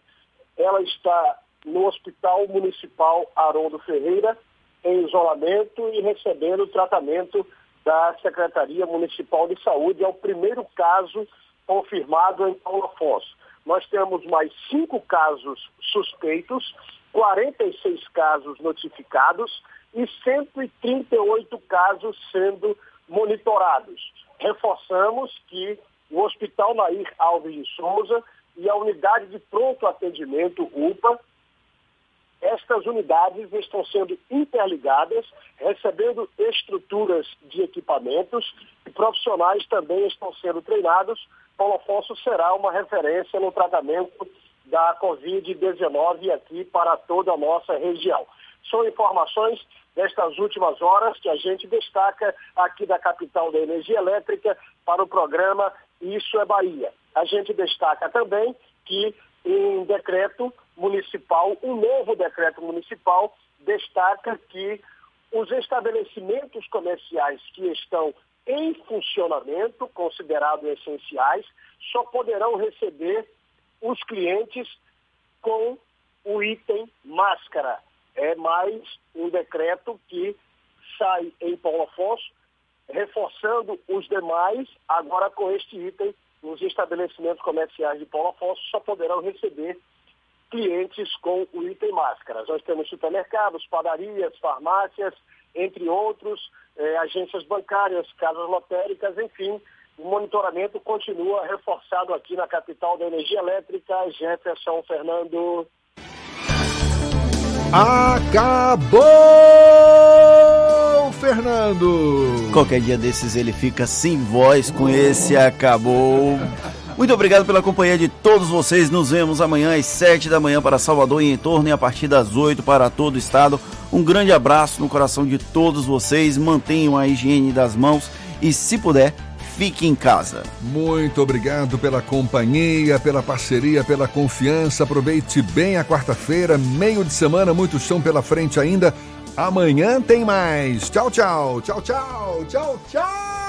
Ela está no Hospital Municipal Haroldo Ferreira, em isolamento e recebendo tratamento da Secretaria Municipal de Saúde. É o primeiro caso confirmado em Paulo Afonso. Nós temos mais cinco casos suspeitos, 46 casos notificados e 138 casos sendo monitorados. Reforçamos que o Hospital Nair Alves de Souza e a Unidade de Pronto Atendimento UPA. Estas unidades estão sendo interligadas, recebendo estruturas de equipamentos e profissionais também estão sendo treinados. Paulo Afonso será uma referência no tratamento da Covid-19 aqui para toda a nossa região. São informações destas últimas horas que a gente destaca aqui da capital da energia elétrica para o programa Isso é Bahia. A gente destaca também que em decreto municipal, um novo decreto municipal destaca que os estabelecimentos comerciais que estão em funcionamento, considerados essenciais, só poderão receber os clientes com o item máscara é mais um decreto que sai em Paulo Afonso, reforçando os demais, agora com este item, os estabelecimentos comerciais de Paulo Afonso só poderão receber clientes com o item máscaras. Nós temos supermercados, padarias, farmácias, entre outros, eh, agências bancárias, casas lotéricas, enfim, o monitoramento continua reforçado aqui na capital da energia elétrica, Jefferson Fernando. Acabou, Fernando! Qualquer dia desses ele fica sem voz com esse acabou. Muito obrigado pela companhia de todos vocês. Nos vemos amanhã às 7 da manhã para Salvador e em torno e a partir das 8 para todo o estado. Um grande abraço no coração de todos vocês. Mantenham a higiene das mãos e, se puder, fique em casa. Muito obrigado pela companhia, pela parceria, pela confiança. Aproveite bem a quarta-feira, meio de semana, muito chão pela frente ainda. Amanhã tem mais. Tchau, tchau. Tchau, tchau. Tchau, tchau.